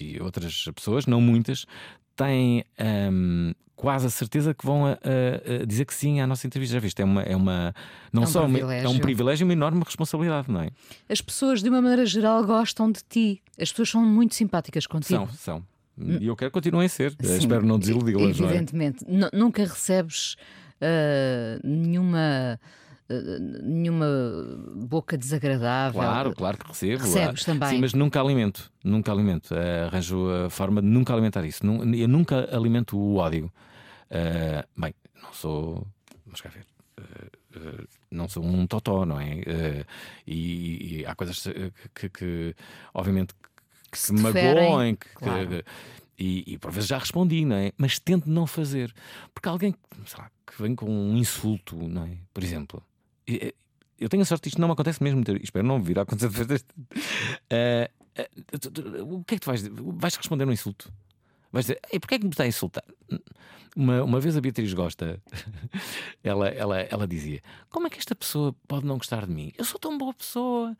e outras pessoas, não muitas, têm hum, quase a certeza que vão a- a- a dizer que sim à nossa entrevista. Já viste? É uma, é uma não É um só uma, é um privilégio. privilégio e uma enorme responsabilidade, não é? As pessoas, de uma maneira geral, gostam de ti. As pessoas são muito simpáticas contigo. São, são. E eu quero que continuem a ser. Sim, Espero não desiludir-las, não é? Evidentemente. Nu- Nunca recebes ah, nenhuma uh, nenhuma boca desagradável. Claro, claro que recebo. Recebes também. Sim, mas nunca alimento. Nunca alimento. Arranjo a forma de nunca alimentar isso. Eu nunca alimento o ódio. Uh, bem, não sou. Vamos cá ver. Uh, não sou um totó, não é? Uh, e, e, há coisas que, que obviamente, que se magoam, que, claro. que, e, e, por vezes já respondi, não é? Mas tento não fazer. Porque alguém lá, que vem com um insulto, não é? Por exemplo, eu tenho a sorte isto não me acontece mesmo, espero não vir a acontecer. <laughs> Uh, o que é que tu vais Vais responder um insulto? Vais dizer, e porquê é que me está a insultar? Uma, uma vez a Beatriz Gosta, <laughs> ela, ela, ela dizia: Como é que esta pessoa pode não gostar de mim? Eu sou tão boa pessoa.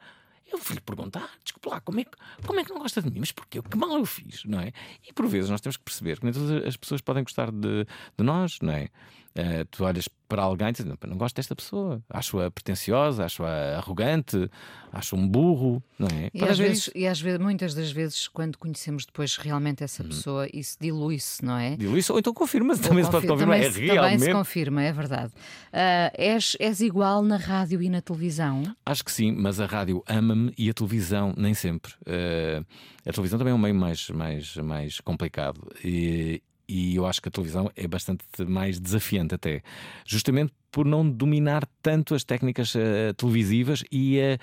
Eu fui-lhe perguntar, desculpa lá, como é, que, como é que não gosta de mim? Mas porquê? Que mal eu fiz, não é? E por vezes nós temos que perceber que nem todas as pessoas podem gostar de, de nós, não é? Uh, tu olhas para alguém e dizes: não, não gosto desta pessoa, acho-a pretenciosa, acho-a arrogante, acho um burro, não é? E às, vezes, e às vezes, muitas das vezes, quando conhecemos depois realmente essa uhum. pessoa, isso dilui-se, não é? Dilui-se, ou então confirma-se, também se pode confirmar. Também, é realmente... também se confirma, é verdade. Uh, és, és igual na rádio e na televisão? Acho que sim, mas a rádio ama-me e a televisão nem sempre. Uh, a televisão também é um meio mais, mais, mais complicado. E, e eu acho que a televisão é bastante mais desafiante, até, justamente por não dominar tanto as técnicas uh, televisivas e, uh,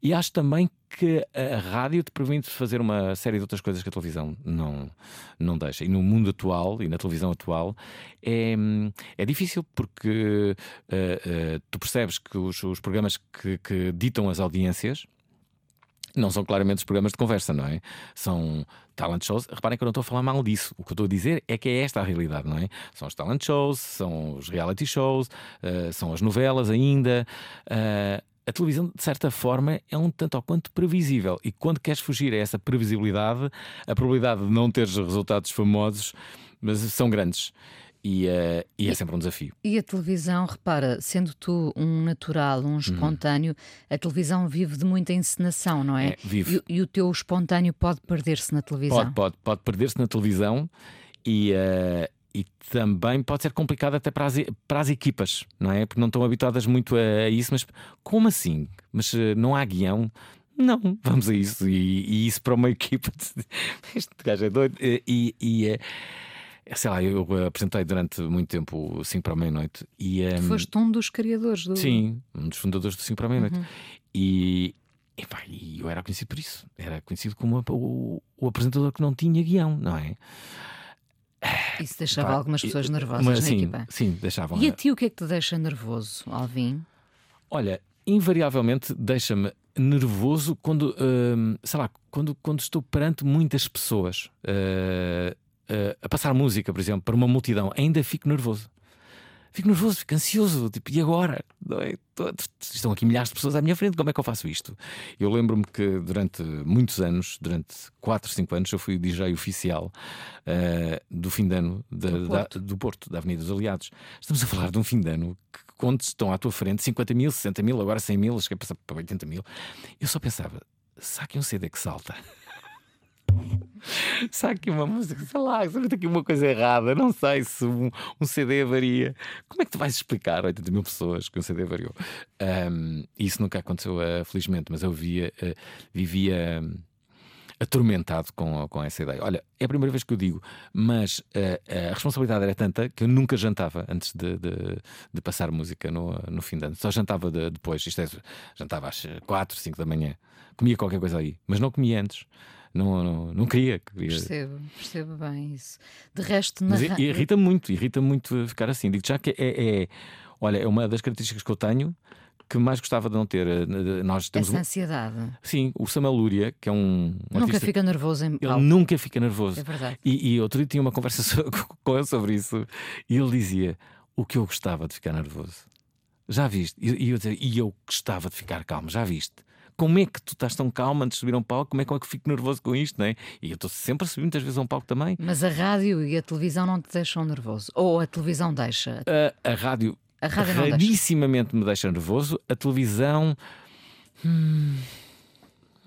e acho também que a rádio te permite fazer uma série de outras coisas que a televisão não, não deixa. E no mundo atual e na televisão atual é, é difícil porque uh, tu percebes que os, os programas que, que ditam as audiências não são claramente os programas de conversa, não é? São talent shows. Reparem que eu não estou a falar mal disso. O que eu estou a dizer é que é esta a realidade, não é? São os talent shows, são os reality shows, uh, são as novelas ainda. Uh, a televisão, de certa forma, é um tanto ou quanto previsível. E quando queres fugir a essa previsibilidade, a probabilidade de não teres resultados famosos mas são grandes. E, uh, e, é sempre um desafio. E a televisão, repara, sendo tu um natural, um uhum. espontâneo, uhum. a televisão vive de muita encenação, não é? é vive. E, e, o teu espontâneo pode perder-se na televisão? Pode, pode, pode perder-se na televisão e, uh, e também pode ser complicado até para as, para as equipas, não é? Porque não estão habituadas muito a, a isso, mas como assim? Mas uh, não há guião? Não, <laughs> vamos a isso. E, e isso para uma <laughs> equipa. este gajo é doido. E. e sei lá, eu apresentei durante muito tempo o 5 para a meia-noite e. Um, Foste um dos criadores do. Sim, um dos fundadores do 5 para a meia-noite. Uhum. E, e, pá, e eu era conhecido por isso. Era conhecido como o, o apresentador que não tinha guião, não é? Isso deixava pá, algumas pessoas nervosas mas, na sim, equipa. Sim, deixavam. E a ti o que é que te deixa nervoso, Alvin? Olha, invariavelmente deixa-me nervoso quando, uh, sei lá, quando, quando estou perante muitas pessoas. Uh, uh, a passar música, por exemplo, para uma multidão, ainda fico nervoso. Fico nervoso, fico ansioso, tipo, e agora? É? Estão aqui milhares de pessoas à minha frente, como é que eu faço isto? Eu lembro-me que durante muitos anos, durante 4, 5 anos, eu fui DJ oficial uh, do fim de ano do, Porto. Da, do Porto, da Avenida dos Aliados. Estamos a falar de um fim de ano que, quando estão à tua frente 50 mil, 60 mil, agora 100 mil, acho que é para 80 mil. Eu só pensava, saque um CD que salta. Sabe aqui uma música, sei lá, se aqui uma coisa errada, não sei se um, um, CD avaria. Como é que tu vais explicar a 80 mil pessoas que um CD variou? Um, isso nunca aconteceu, uh, felizmente, mas eu via, uh, vivia. Um, atormentado com, com essa ideia. Olha, é a primeira vez que eu digo, mas uh, a responsabilidade era tanta que eu nunca jantava antes de, de, de passar música no, no fim de ano. Só jantava de, depois, isto é, jantava às 4, 5 da manhã. Comia qualquer coisa aí, mas não comia antes não, não, não queria. queria. Percebo, percebo bem isso. De resto, na Mas irrita muito, irrita muito ficar assim. Digo já que é, é, olha, é uma das características que eu tenho que mais gostava de não ter. Eh, nós temos Essa ansiedade. Sim, o Samuel Lúria, que é um. um nunca artista... fica nervoso em. Ele nunca fica nervoso. É verdade. E, e outro dia tinha uma conversa <laughs> com ele sobre isso e ele dizia o que eu gostava de ficar nervoso. Já viste? E eu, eu, e eu gostava de ficar calmo, já viste? Como é que tu estás tão calmo antes de subir a um palco? Como é que eu fico nervoso com isto, não é? E eu estou sempre a subir muitas vezes a um palco também. Mas a rádio e a televisão não te deixam nervoso? Ou a televisão deixa? A, a rádio, a rádio rarissimamente deixa. me deixa nervoso. A televisão. Hum,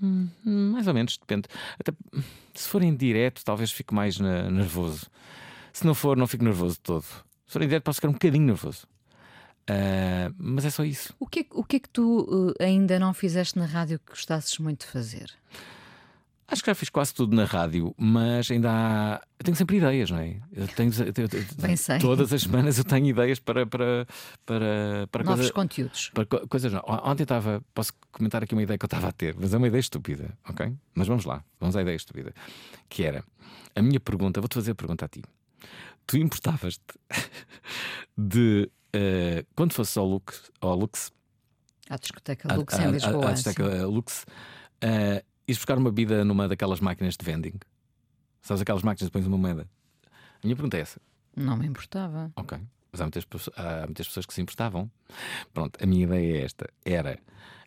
hum, mais ou menos, depende. Até, se for em direto, talvez fique mais na, nervoso. Se não for, não fico nervoso todo. Se for em direto, posso ficar um bocadinho nervoso. Uh, mas é só isso. O que é, o que, é que tu uh, ainda não fizeste na rádio que gostasses muito de fazer? Acho que já fiz quase tudo na rádio, mas ainda há. Eu tenho sempre ideias, não é? Eu tenho, eu, eu, Bem sei. Todas as semanas eu tenho ideias para. para, para, para Novos coisa, conteúdos. Para co- coisas não. Ontem estava. Posso comentar aqui uma ideia que eu estava a ter, mas é uma ideia estúpida, ok? Mas vamos lá, vamos à ideia estúpida. Que era a minha pergunta, vou-te fazer a pergunta a ti. Tu importavas-te <laughs> de. Eh, quando fosse ao Lux, ao Lux À discoteca Lux à- em Lisboa. à discoteca Lux, eh, ires buscar uma bebida numa daquelas máquinas de vending. Sabes aquelas máquinas que pões uma moeda? A minha pergunta é essa. Não me importava. Ok. Mas há muitas, há muitas pessoas que se importavam. Pronto, a minha ideia é esta: era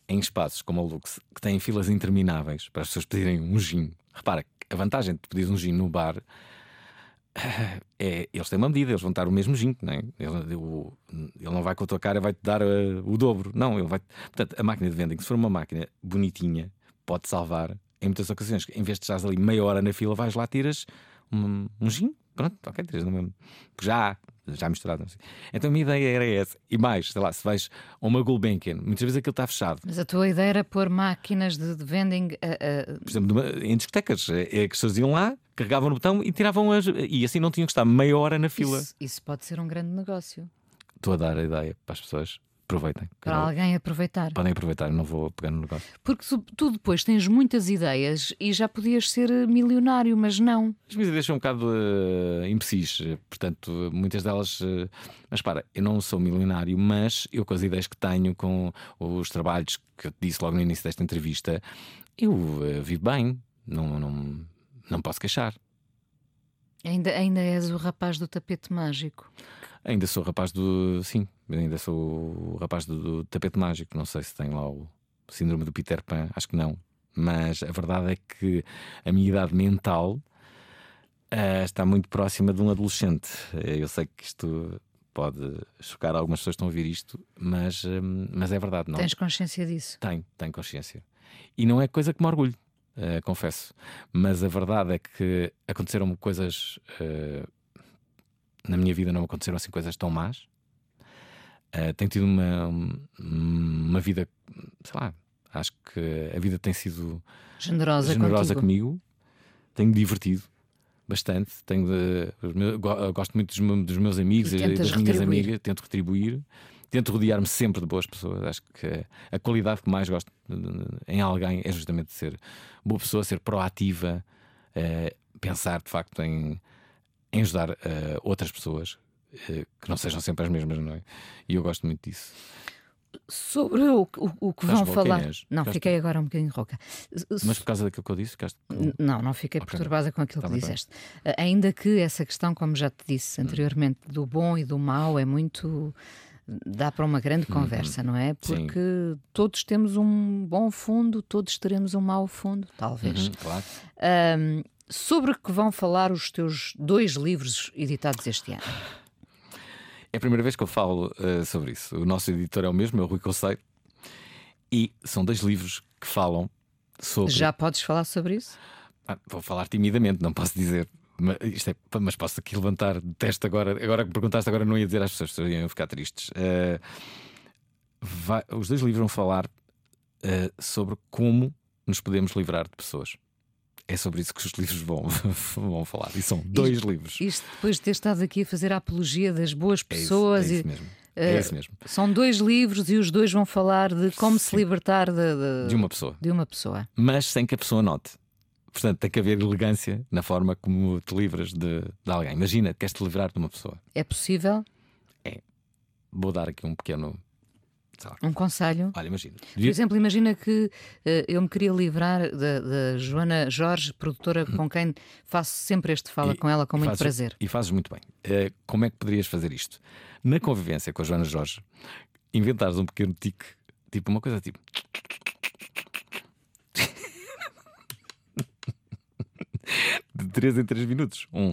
em espaços como o Lux, que têm filas intermináveis para as pessoas pedirem um gin. Repara, a vantagem de pedir um gin no bar é eles têm uma medida, eles vão dar o mesmo gin, não é? ele, ele não vai com a tua cara vai-te dar eh, o dobro. Não, ele vai. Portanto, a máquina de vending, se for uma máquina bonitinha, pode salvar em muitas ocasiões. Em vez de estares ali meia hora na fila, vais lá, tiras um, um gin. Pronto, ok, tiras no mesmo. Já, já misturado. Então a minha ideia era essa. E mais, sei lá, se vais a uma Gulbenkian, muitas vezes aquilo está fechado. Mas a tua ideia era pôr máquinas de, de vending a- a- Por exemplo, numa- em discotecas, é é que as pessoas iam lá, carregavam no botão e tiravam as. E assim não tinham que estar meia hora na fila. Isso, isso pode ser um grande negócio. Estou a dar a ideia para as pessoas. Aproveitem. Para alguém aproveitar. Podem aproveitar, não vou pegar no negócio. Porque tu, depois tens muitas ideias e já podias ser eh, milionário, mas não. As minhas ideias são um bocado uh, imbecis, portanto, muitas delas. eh, mas para, eu não sou milionário, mas eu com as ideias que tenho, com os trabalhos que eu te disse logo no início desta entrevista, eu eh, vivo bem, não, não, não posso queixar. Ainda, ainda és o rapaz do tapete mágico. Ainda sou rapaz do. Sim, ainda sou o rapaz do, do tapete mágico. Não sei se tem lá o síndrome do Peter Pan, acho que não. Mas a verdade é que a minha idade mental ah, está muito próxima de um adolescente. Eh, Eu sei que isto pode chocar algumas pessoas que estão a ouvir isto, mas, hum, mas é verdade, não? Tens consciência disso. Tenho, tenho consciência. E não é coisa que me orgulho, eh, confesso. Mas a verdade é que aconteceram coisas. na minha vida não aconteceram assim coisas tão más. Tenho tido uma, uma vida, sei lá, acho que a vida tem sido Generosa, generosa contigo. comigo. Tenho divertido bastante. Tenho de- gosto muito dos, meus- dos meus amigos E das minhas retribuir. amigas. Tento retribuir. Tento rodear-me sempre de boas pessoas. Acho que a qualidade que mais gosto em alguém é justamente ser boa pessoa, ser proativa, eh, pensar de facto em, em ajudar eh, outras pessoas que não sejam sempre as mesmas, não é? E eu gosto muito disso. Sobre o, o, o que Estás vão falar. Inês? Não, Ficaste- fiquei agora um bocadinho rouca. Mas por causa daquilo que eu disse, ficaste. Não, não fiquei Ok. perturbada com aquilo Tá que bem, tá disseste. Uh, Ainda que essa questão, como já te disse anteriormente, do bom e do mau é muito. dá para uma grande conversa, não é? Uhum. Sim. Porque todos temos um bom fundo, todos teremos um mau fundo, talvez. Uhum, claro. Um, sobre o que vão falar os teus dois livros editados este ano? É a primeira vez que eu falo eh, sobre isso. O nosso editor é o mesmo, é o Rui Conceito. E são dois livros que falam sobre. Já podes falar sobre isso? Ah, vou falar timidamente, não posso dizer. Mas, isto é- mas posso aqui levantar de teste agora. Agora que perguntaste, agora não ia dizer às pessoas, as pessoas iam ficar tristes. Eh, vai- os dois livros vão falar eh, sobre como nos podemos livrar de pessoas. É sobre isso que os livros vão, <laughs> vão falar. E são dois livros. Isto depois de ter estado aqui a fazer a apologia das boas É isso, pessoas é e. isso mesmo. É isso mesmo. São dois livros e os dois vão falar de como se libertar de, de- De uma pessoa. de uma pessoa. mas sem que a pessoa note. Portanto, tem que haver elegância na forma como te livras de, de alguém. Imagina, queres te livrar de uma pessoa. É possível? Vou dar aqui um pequeno. Um conselho? Olha, imagina. Por exemplo, imagina que eh, eu me queria livrar da, Joana Jorge, produtora com quem faço sempre este fala E- com ela com muito fazes- prazer. E fazes muito bem. Eh, como é que poderias fazer isto? Na convivência com a Joana Jorge, inventares um pequeno tique, tipo uma coisa tipo. <laughs> De 3 em 3 minutos. Um.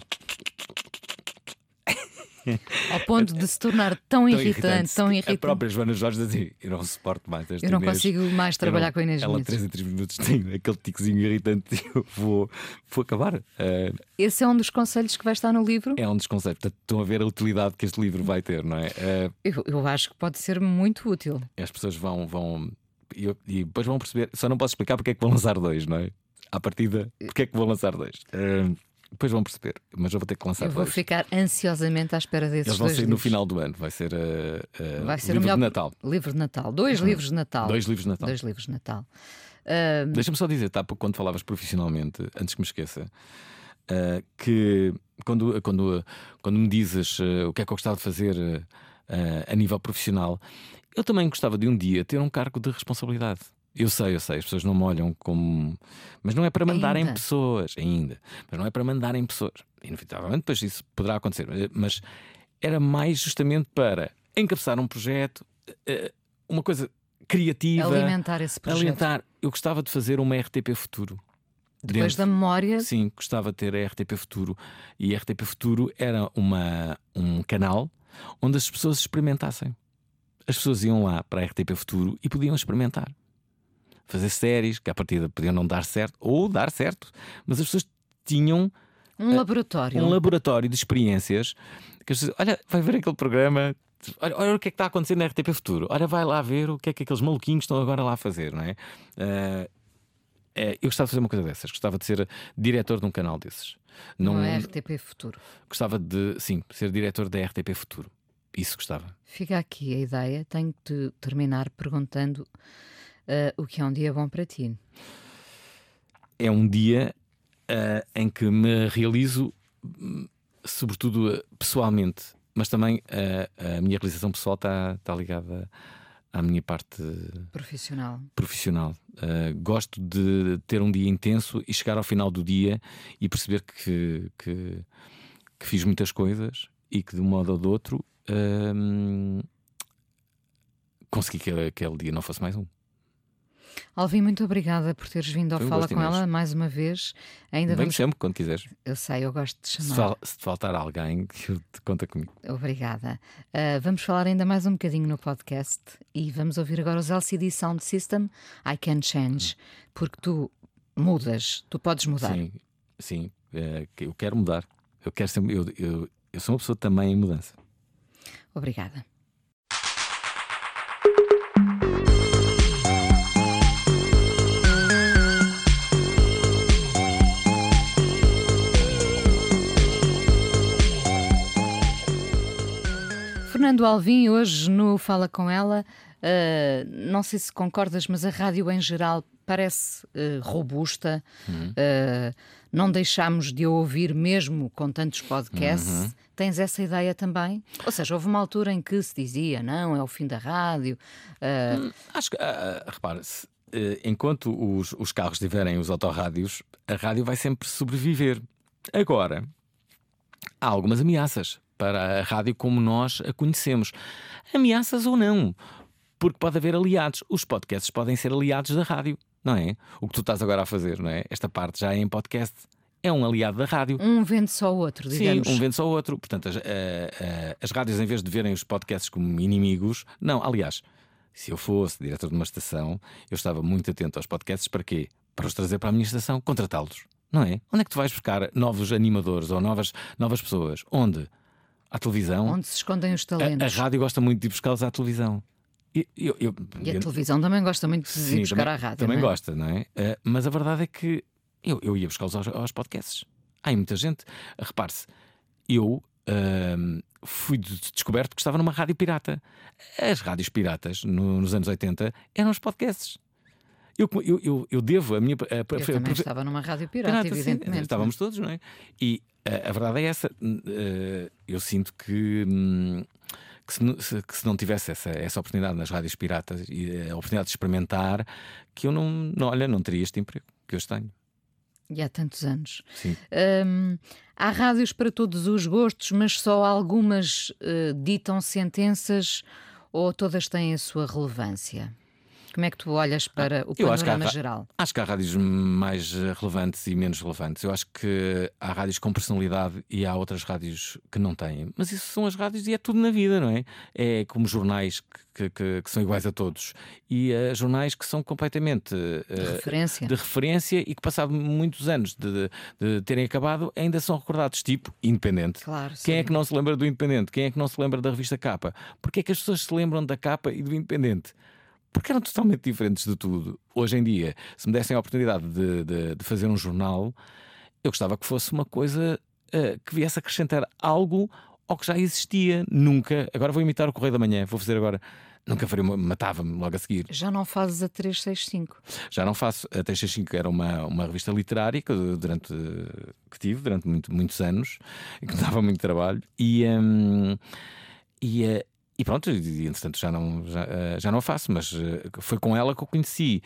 Ao ponto de se tornar tão, irritante, tão A irritante. própria Joana Jorge diz assim: Eu não suporto mais esta Eu não Inês. consigo mais trabalhar não- com a Inês Ela, Menezes. 3 em 3 minutos, tem aquele ticozinho irritante. <laughs> Eu vou, vou acabar. Eh, Esse é um dos conselhos que vai estar no livro. é um dos conceitos. Portanto, estão a ver a utilidade que este livro vai ter, não é? Eh, Eu, eu acho que pode ser muito útil. as pessoas vão. vão e, e depois vão perceber. Só não posso explicar porque é que vão lançar dois, não é? À partida, porque é que vão lançar dois. Eh, depois vão perceber, mas eu vou ter que lançar Eu vou dois. ficar ansiosamente à espera desses Eles vão dois sair no livros. final do ano. Vai ser, eh, eh, Vai ser livro melhor de Natal. livro de Natal. Dois livros de Natal. Dois livros de Natal. Dois livros de Natal. Deixa-me só dizer, tá, quando falavas profissionalmente, antes que me esqueça, ah, que quando, quando, quando me dizes ah, o que é que eu gostava de fazer ah, a nível profissional, eu também gostava de um dia ter um cargo de responsabilidade. Eu sei, eu sei, as pessoas não me olham como. Mas não é para mandarem Ainda. pessoas, ainda. Mas não é para mandarem pessoas. Inevitavelmente, depois isso poderá acontecer. Mas era mais justamente para encabeçar um projeto, eh, uma coisa criativa. alimentar esse projeto. Alimentar. Eu gostava de fazer uma RTP Futuro. Depois Dentro- da memória, Sim, gostava de ter a RTP Futuro. E a RTP Futuro era uma, um canal onde as pessoas experimentassem. As pessoas iam lá para a RTP Futuro e podiam experimentar. Fazer séries que à partida podiam não dar certo ou dar certo, mas as pessoas tinham um laboratório. um laboratório de experiências que as pessoas, olha, vai ver aquele programa. Olha, olha o que é que está a acontecer na RTP Futuro. Olha, vai lá ver o que é que aqueles maluquinhos estão agora lá a fazer, não é? Ah, é, eu gostava de fazer uma coisa dessas, gostava de ser diretor de um canal desses. Não Não, é RTP Futuro. Gostava de, sim, ser diretor da RTP Futuro. Isso gostava. Fica aqui a ideia. Tenho que te terminar perguntando ah, o que é um dia bom para ti. É um dia ah, em que me realizo, sobretudo ah, pessoalmente, mas também ah, a minha realização pessoal está, está ligada à minha parte Profissional. profissional. Uh, gosto de ter um dia intenso e chegar ao final do dia e perceber que, que, que fiz muitas coisas e que de um modo ou de outro hum, consegui que aquele dia não fosse mais um. Alvim, muito obrigada por teres vindo ao Foi um Fala gosto com imenso. ela mais uma vez. Ainda vamos. sempre quando quiseres. Eu sei, eu gosto de Se, chamar. fal- se te faltar alguém, te conta comigo. Obrigada. Ah, vamos falar ainda mais um bocadinho no podcast e vamos ouvir agora os LCD Sound System I Can Change, porque tu mudas, tu podes mudar. Sim, sim. que eu quero mudar. Eu quero ser. Eu, eu, eu sou uma pessoa também em mudança. Obrigada. Fernando Alvim, hoje no Fala Com Ela, ah, não sei se concordas, mas a rádio em geral parece ah, robusta. Ah, não deixámos de ouvir mesmo com tantos podcasts. Tens essa ideia também? Ou seja, houve uma altura em que se dizia, não, é o fim da rádio. ah, Acho que, ah, repara, se, eh, enquanto os, os carros tiverem os autorrádios, a rádio vai sempre sobreviver. Agora, há algumas ameaças para a rádio como nós a conhecemos. Ameaças ou não, porque pode haver aliados. Os podcasts podem ser aliados da rádio, não é? O que tu estás agora a fazer, não é? Esta parte já é em podcast. É um aliado da rádio. um vende só o outro, digamos. Sim, um vende só o outro. Portanto, as, eh, eh, as rádios, em vez de verem os podcasts como inimigos, não, aliás, se eu fosse diretor de uma estação, eu estava muito atento aos podcasts para quê? Para os trazer para a minha estação, contratá-los. Não é? Onde é que tu vais buscar novos animadores ou novas, novas pessoas? Onde? À televisão? Onde se escondem os A, a talentos. rádio gosta muito de ir buscá-los à televisão. E, eu- eu- E a eu- televisão também gosta muito de ir Sim, buscar também, à rádio. Também não é? gosta, não é? Eh, mas a verdade é que eu, eu ia buscá-los aos, aos podcasts. Há aí muita gente. Repare-se, eu ahm, fui de- descoberto que estava numa rádio pirata. As rádios piratas, no- nos anos 80, eram os podcasts. Eu, eu, eu, eu devo a minha. a- a- Eu a- também a- estava numa rádio pirata, Pirata, sim. evidentemente. Estávamos todos, não é? E a, a verdade é essa. Eh, eu sinto que. hum, que se, que se não tivesse essa, essa oportunidade nas rádios piratas e a oportunidade de experimentar, que eu não, não, olha, não teria este emprego que hoje tenho. E há tantos anos. Hum, há rádios para todos os gostos, mas só algumas eh, ditam sentenças ou todas têm a sua relevância? Como é que tu olhas para o Eu acho que há panorama ra- geral? Acho que há rádios mais eh, relevantes e menos relevantes. Eu acho que há rádios com personalidade e há outras rádios que não têm. Mas isso são as rádios e é tudo na vida, não é? É como jornais que, que- que são iguais a todos. E eh, jornais que são completamente eh, referência. de referência e que, passado muitos anos de, de terem acabado, ainda são recordados, tipo Independente. Claro, Quem é que não se lembra do Independente? Quem é que não se lembra da revista Capa? Porquê é que as pessoas se lembram da Capa e do Independente? Porque eram totalmente diferentes de tudo. Hoje em dia, se me dessem a oportunidade de, de- de fazer um jornal, eu gostava que fosse uma coisa eh, que viesse acrescentar algo ao que já existia. Nunca. Agora vou imitar o Correio da Manhã, vou fazer agora. Nunca faria. Matava-me logo a seguir. Já não fazes a 365. Já não faço. A 365 era uma, uma revista literária que, durante, que tive durante muito- muitos anos e que me dava muito trabalho. E, hum, e, eh, e pronto, entretanto já não, já, eh, já não faço, mas eh, foi com ela que eu conheci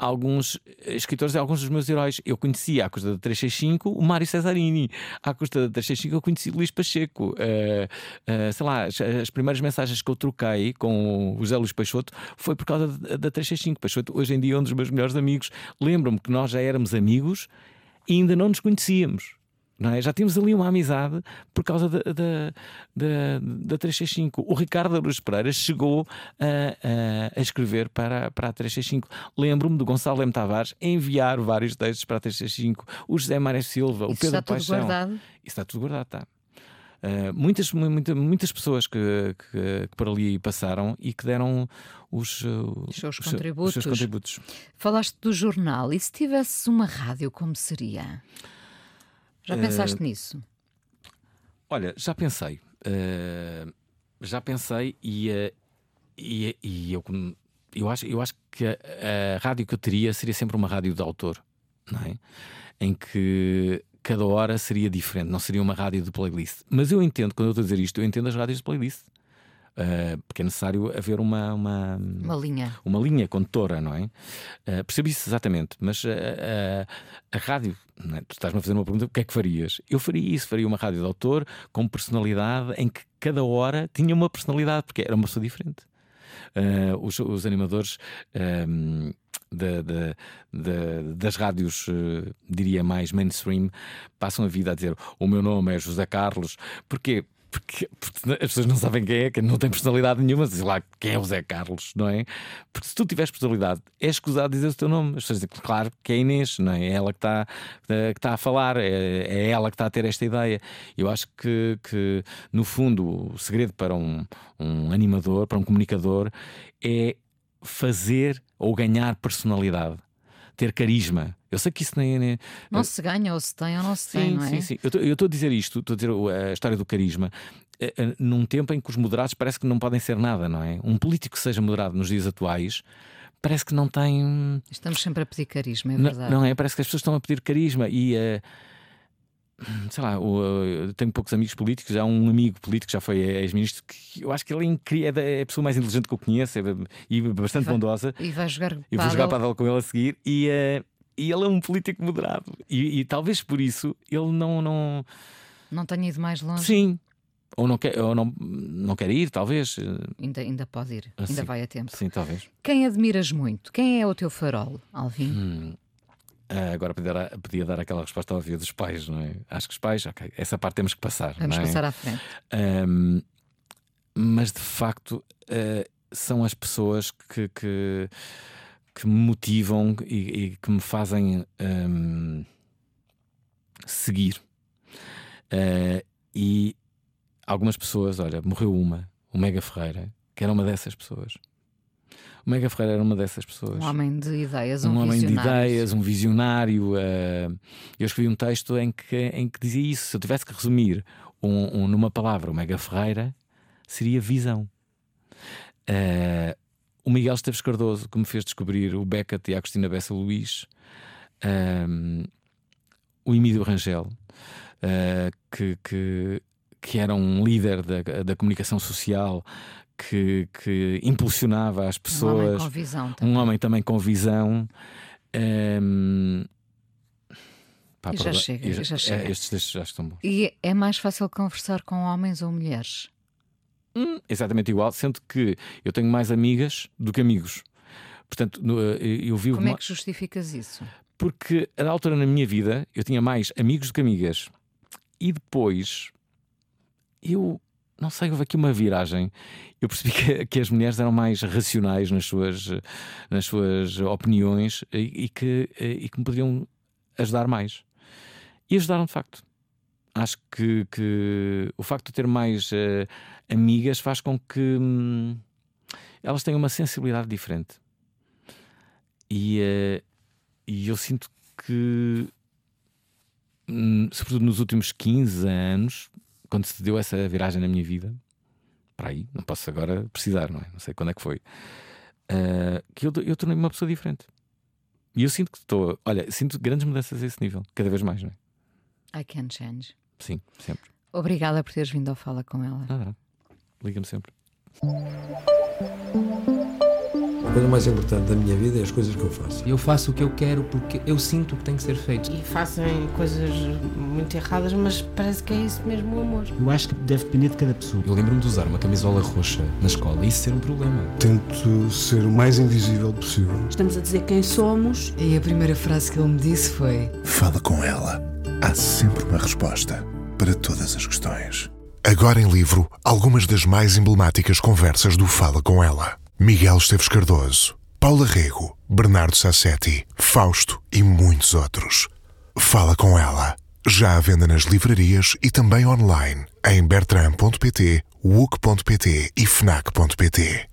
alguns escritores e alguns dos meus heróis. Eu conheci à custa da 365 o Mário Cesarini, à custa da 365 eu conheci Luís Pacheco. Eh, eh, sei lá, as, as primeiras mensagens que eu troquei com o José Luís Peixoto foi por causa da, da 365. Peixoto, hoje em dia, é um dos meus melhores amigos. Lembro-me que nós já éramos amigos e ainda não nos conhecíamos. Não é? Já tínhamos ali uma amizade por causa da, da, da, da 365. O Ricardo Aruz Pereira chegou a, a- a escrever para, para a 365. Lembro-me do Gonçalo M. Tavares enviar vários textos para a 365. O José Mário Silva, o Isso Pedro está tudo Paixão. guardado? Isso está tudo guardado, está. Uh, muitas, mu- muita- muitas pessoas que, que- que por ali passaram e que deram os, uh, Os seus os contributos. os seus contributos. Falaste do jornal. E se tivesses uma rádio, como seria? Já Eh, pensaste nisso? Olha, já pensei. Uh, já pensei e, uh, e, e eu, eu, acho, eu acho que a, a rádio que eu teria seria sempre uma rádio de autor, não é? Em que cada hora seria diferente, não seria uma rádio de playlist. Mas eu entendo, quando eu estou a dizer isto, eu entendo as rádios de playlist. Uh, porque é necessário haver uma, uma, Uma linha. uma linha condutora, não é? Uh, percebi isso exatamente, mas uh, a rádio, é? tu estás-me a fazer uma pergunta: o que é que farias? Eu faria isso, faria uma rádio de autor com personalidade em que cada hora tinha uma personalidade, porque era uma pessoa diferente. Os, os animadores um, da- da- da- das rádios, diria mais mainstream, passam a vida a dizer: O meu nome é José Carlos, porquê? Porque, porque as pessoas não sabem quem é, que não tem personalidade nenhuma, diz lá quem é o Zé Carlos, não é? Porque se tu tiveres personalidade, é escusado dizer o teu nome. As pessoas dizem, claro que é Inês, não é? É ela que está, que está a falar, é, é ela que está a ter esta ideia. Eu acho que, que no fundo, o segredo para um, um animador, para um comunicador, é fazer ou ganhar personalidade, ter carisma. Eu sei que isso nem. nem Não se ganha, ou se tem, ou não se tem, Sim, não é? sim, sim. Eu estou a dizer isto, estou a dizer a história do carisma, eh, eh, num tempo em que os moderados parece que não podem ser nada, não é? Um político que seja moderado nos dias atuais parece que não tem. Estamos sempre a pedir carisma, é Não, verdade. não é? Parece que as pessoas estão a pedir carisma e. eh, sei lá, eu tenho poucos amigos políticos. Há um amigo político que já foi ex-ministro que eu acho que ele é, é é a pessoa mais inteligente que eu conheço é, e bastante Vai- bondosa. E vai jogar E vou jogar padel com ele a seguir e, eh, e ele é um político moderado. E, e talvez por isso ele não. não Não tenho ido mais longe. sim. Ou não quer, ou não, não quer ir, talvez. eh, Ainda, ainda pode ir, Ah, ainda sim. vai a tempo. Sim, talvez. Quem admiras muito? Quem é o teu farol, Alvin? Hum. Ah, agora podia dar, podia dar aquela resposta óbvia dos pais, não é? Acho que os pais, ok, essa parte temos que passar. Vamos é? passar à frente. Ahm, mas de facto ah, são as pessoas que, que, que me motivam e, e que me fazem ahm, seguir. Ah, e algumas pessoas, olha, morreu uma, o Mega Ferreira, que era uma dessas pessoas. O Mega Ferreira era uma dessas pessoas Um homem de ideias, um, um homem de ideias, um visionário. eh, eu escrevi um texto em que, em que dizia isso. Se eu tivesse que resumir um- um- numa palavra o Mega Ferreira, seria visão. Eh, o Miguel Esteves Cardoso, que me fez descobrir o Beckett e a Agostina Bessa Luís, ehm, o Emílio Rangel, eh, que, que, que era um líder da, da comunicação social. Que, que impulsionava as Um homem pessoas, com visão também. um homem também com visão. ehm, pá, E já chega, e já é, chega. estes textos já estão bons. E é mais fácil conversar com homens ou mulheres? Hum, exatamente igual, sendo que eu tenho mais amigas do que amigos. Portanto, eh, eu vivo. Como é que justificas isso? Porque a altura na minha vida eu tinha mais amigos do que amigas. E depois eu não sei, houve aqui uma viragem. Eu percebi <laughs> que, que as mulheres eram mais racionais nas suas, nas suas opiniões e, e que, e que me poderiam ajudar mais. E ajudaram de facto. Acho que, que o facto de ter mais eh, amigas faz com que hum, elas tenham uma sensibilidade diferente. E, eh, e eu sinto que, hum, sobretudo nos últimos 15 anos, quando se deu essa viragem na minha vida, para aí, não posso agora precisar, não é? Não sei quando é que foi, eh, que eu, eu tornei-me uma pessoa diferente. E eu sinto que estou, olha, sinto grandes mudanças a esse nível, cada vez mais, não é? I can change. Sim, sempre. Obrigada por teres vindo ao Fala com ela. Nada. Liga-me sempre. A coisa mais importante da minha vida é as coisas que eu faço. Eu faço o que eu quero porque eu sinto que tem que ser feito. E fazem coisas muito erradas, mas parece que é isso mesmo o amor. Eu acho que deve depender de cada pessoa. Eu lembro-me de usar uma camisola roxa na escola e isso ser um problema. Tento ser o mais invisível possível. Estamos a dizer quem somos. E a primeira frase que ele me disse foi: Fala com ela. Há sempre uma resposta para todas as questões. Agora em livro, algumas das mais emblemáticas conversas do Fala com ela. Miguel Esteves Cardoso, Paula Rego, Bernardo Sassetti, Fausto e muitos outros. Fala com ela. Já à venda nas livrarias e também online em bertram.pt, wook.pt e fnac.pt.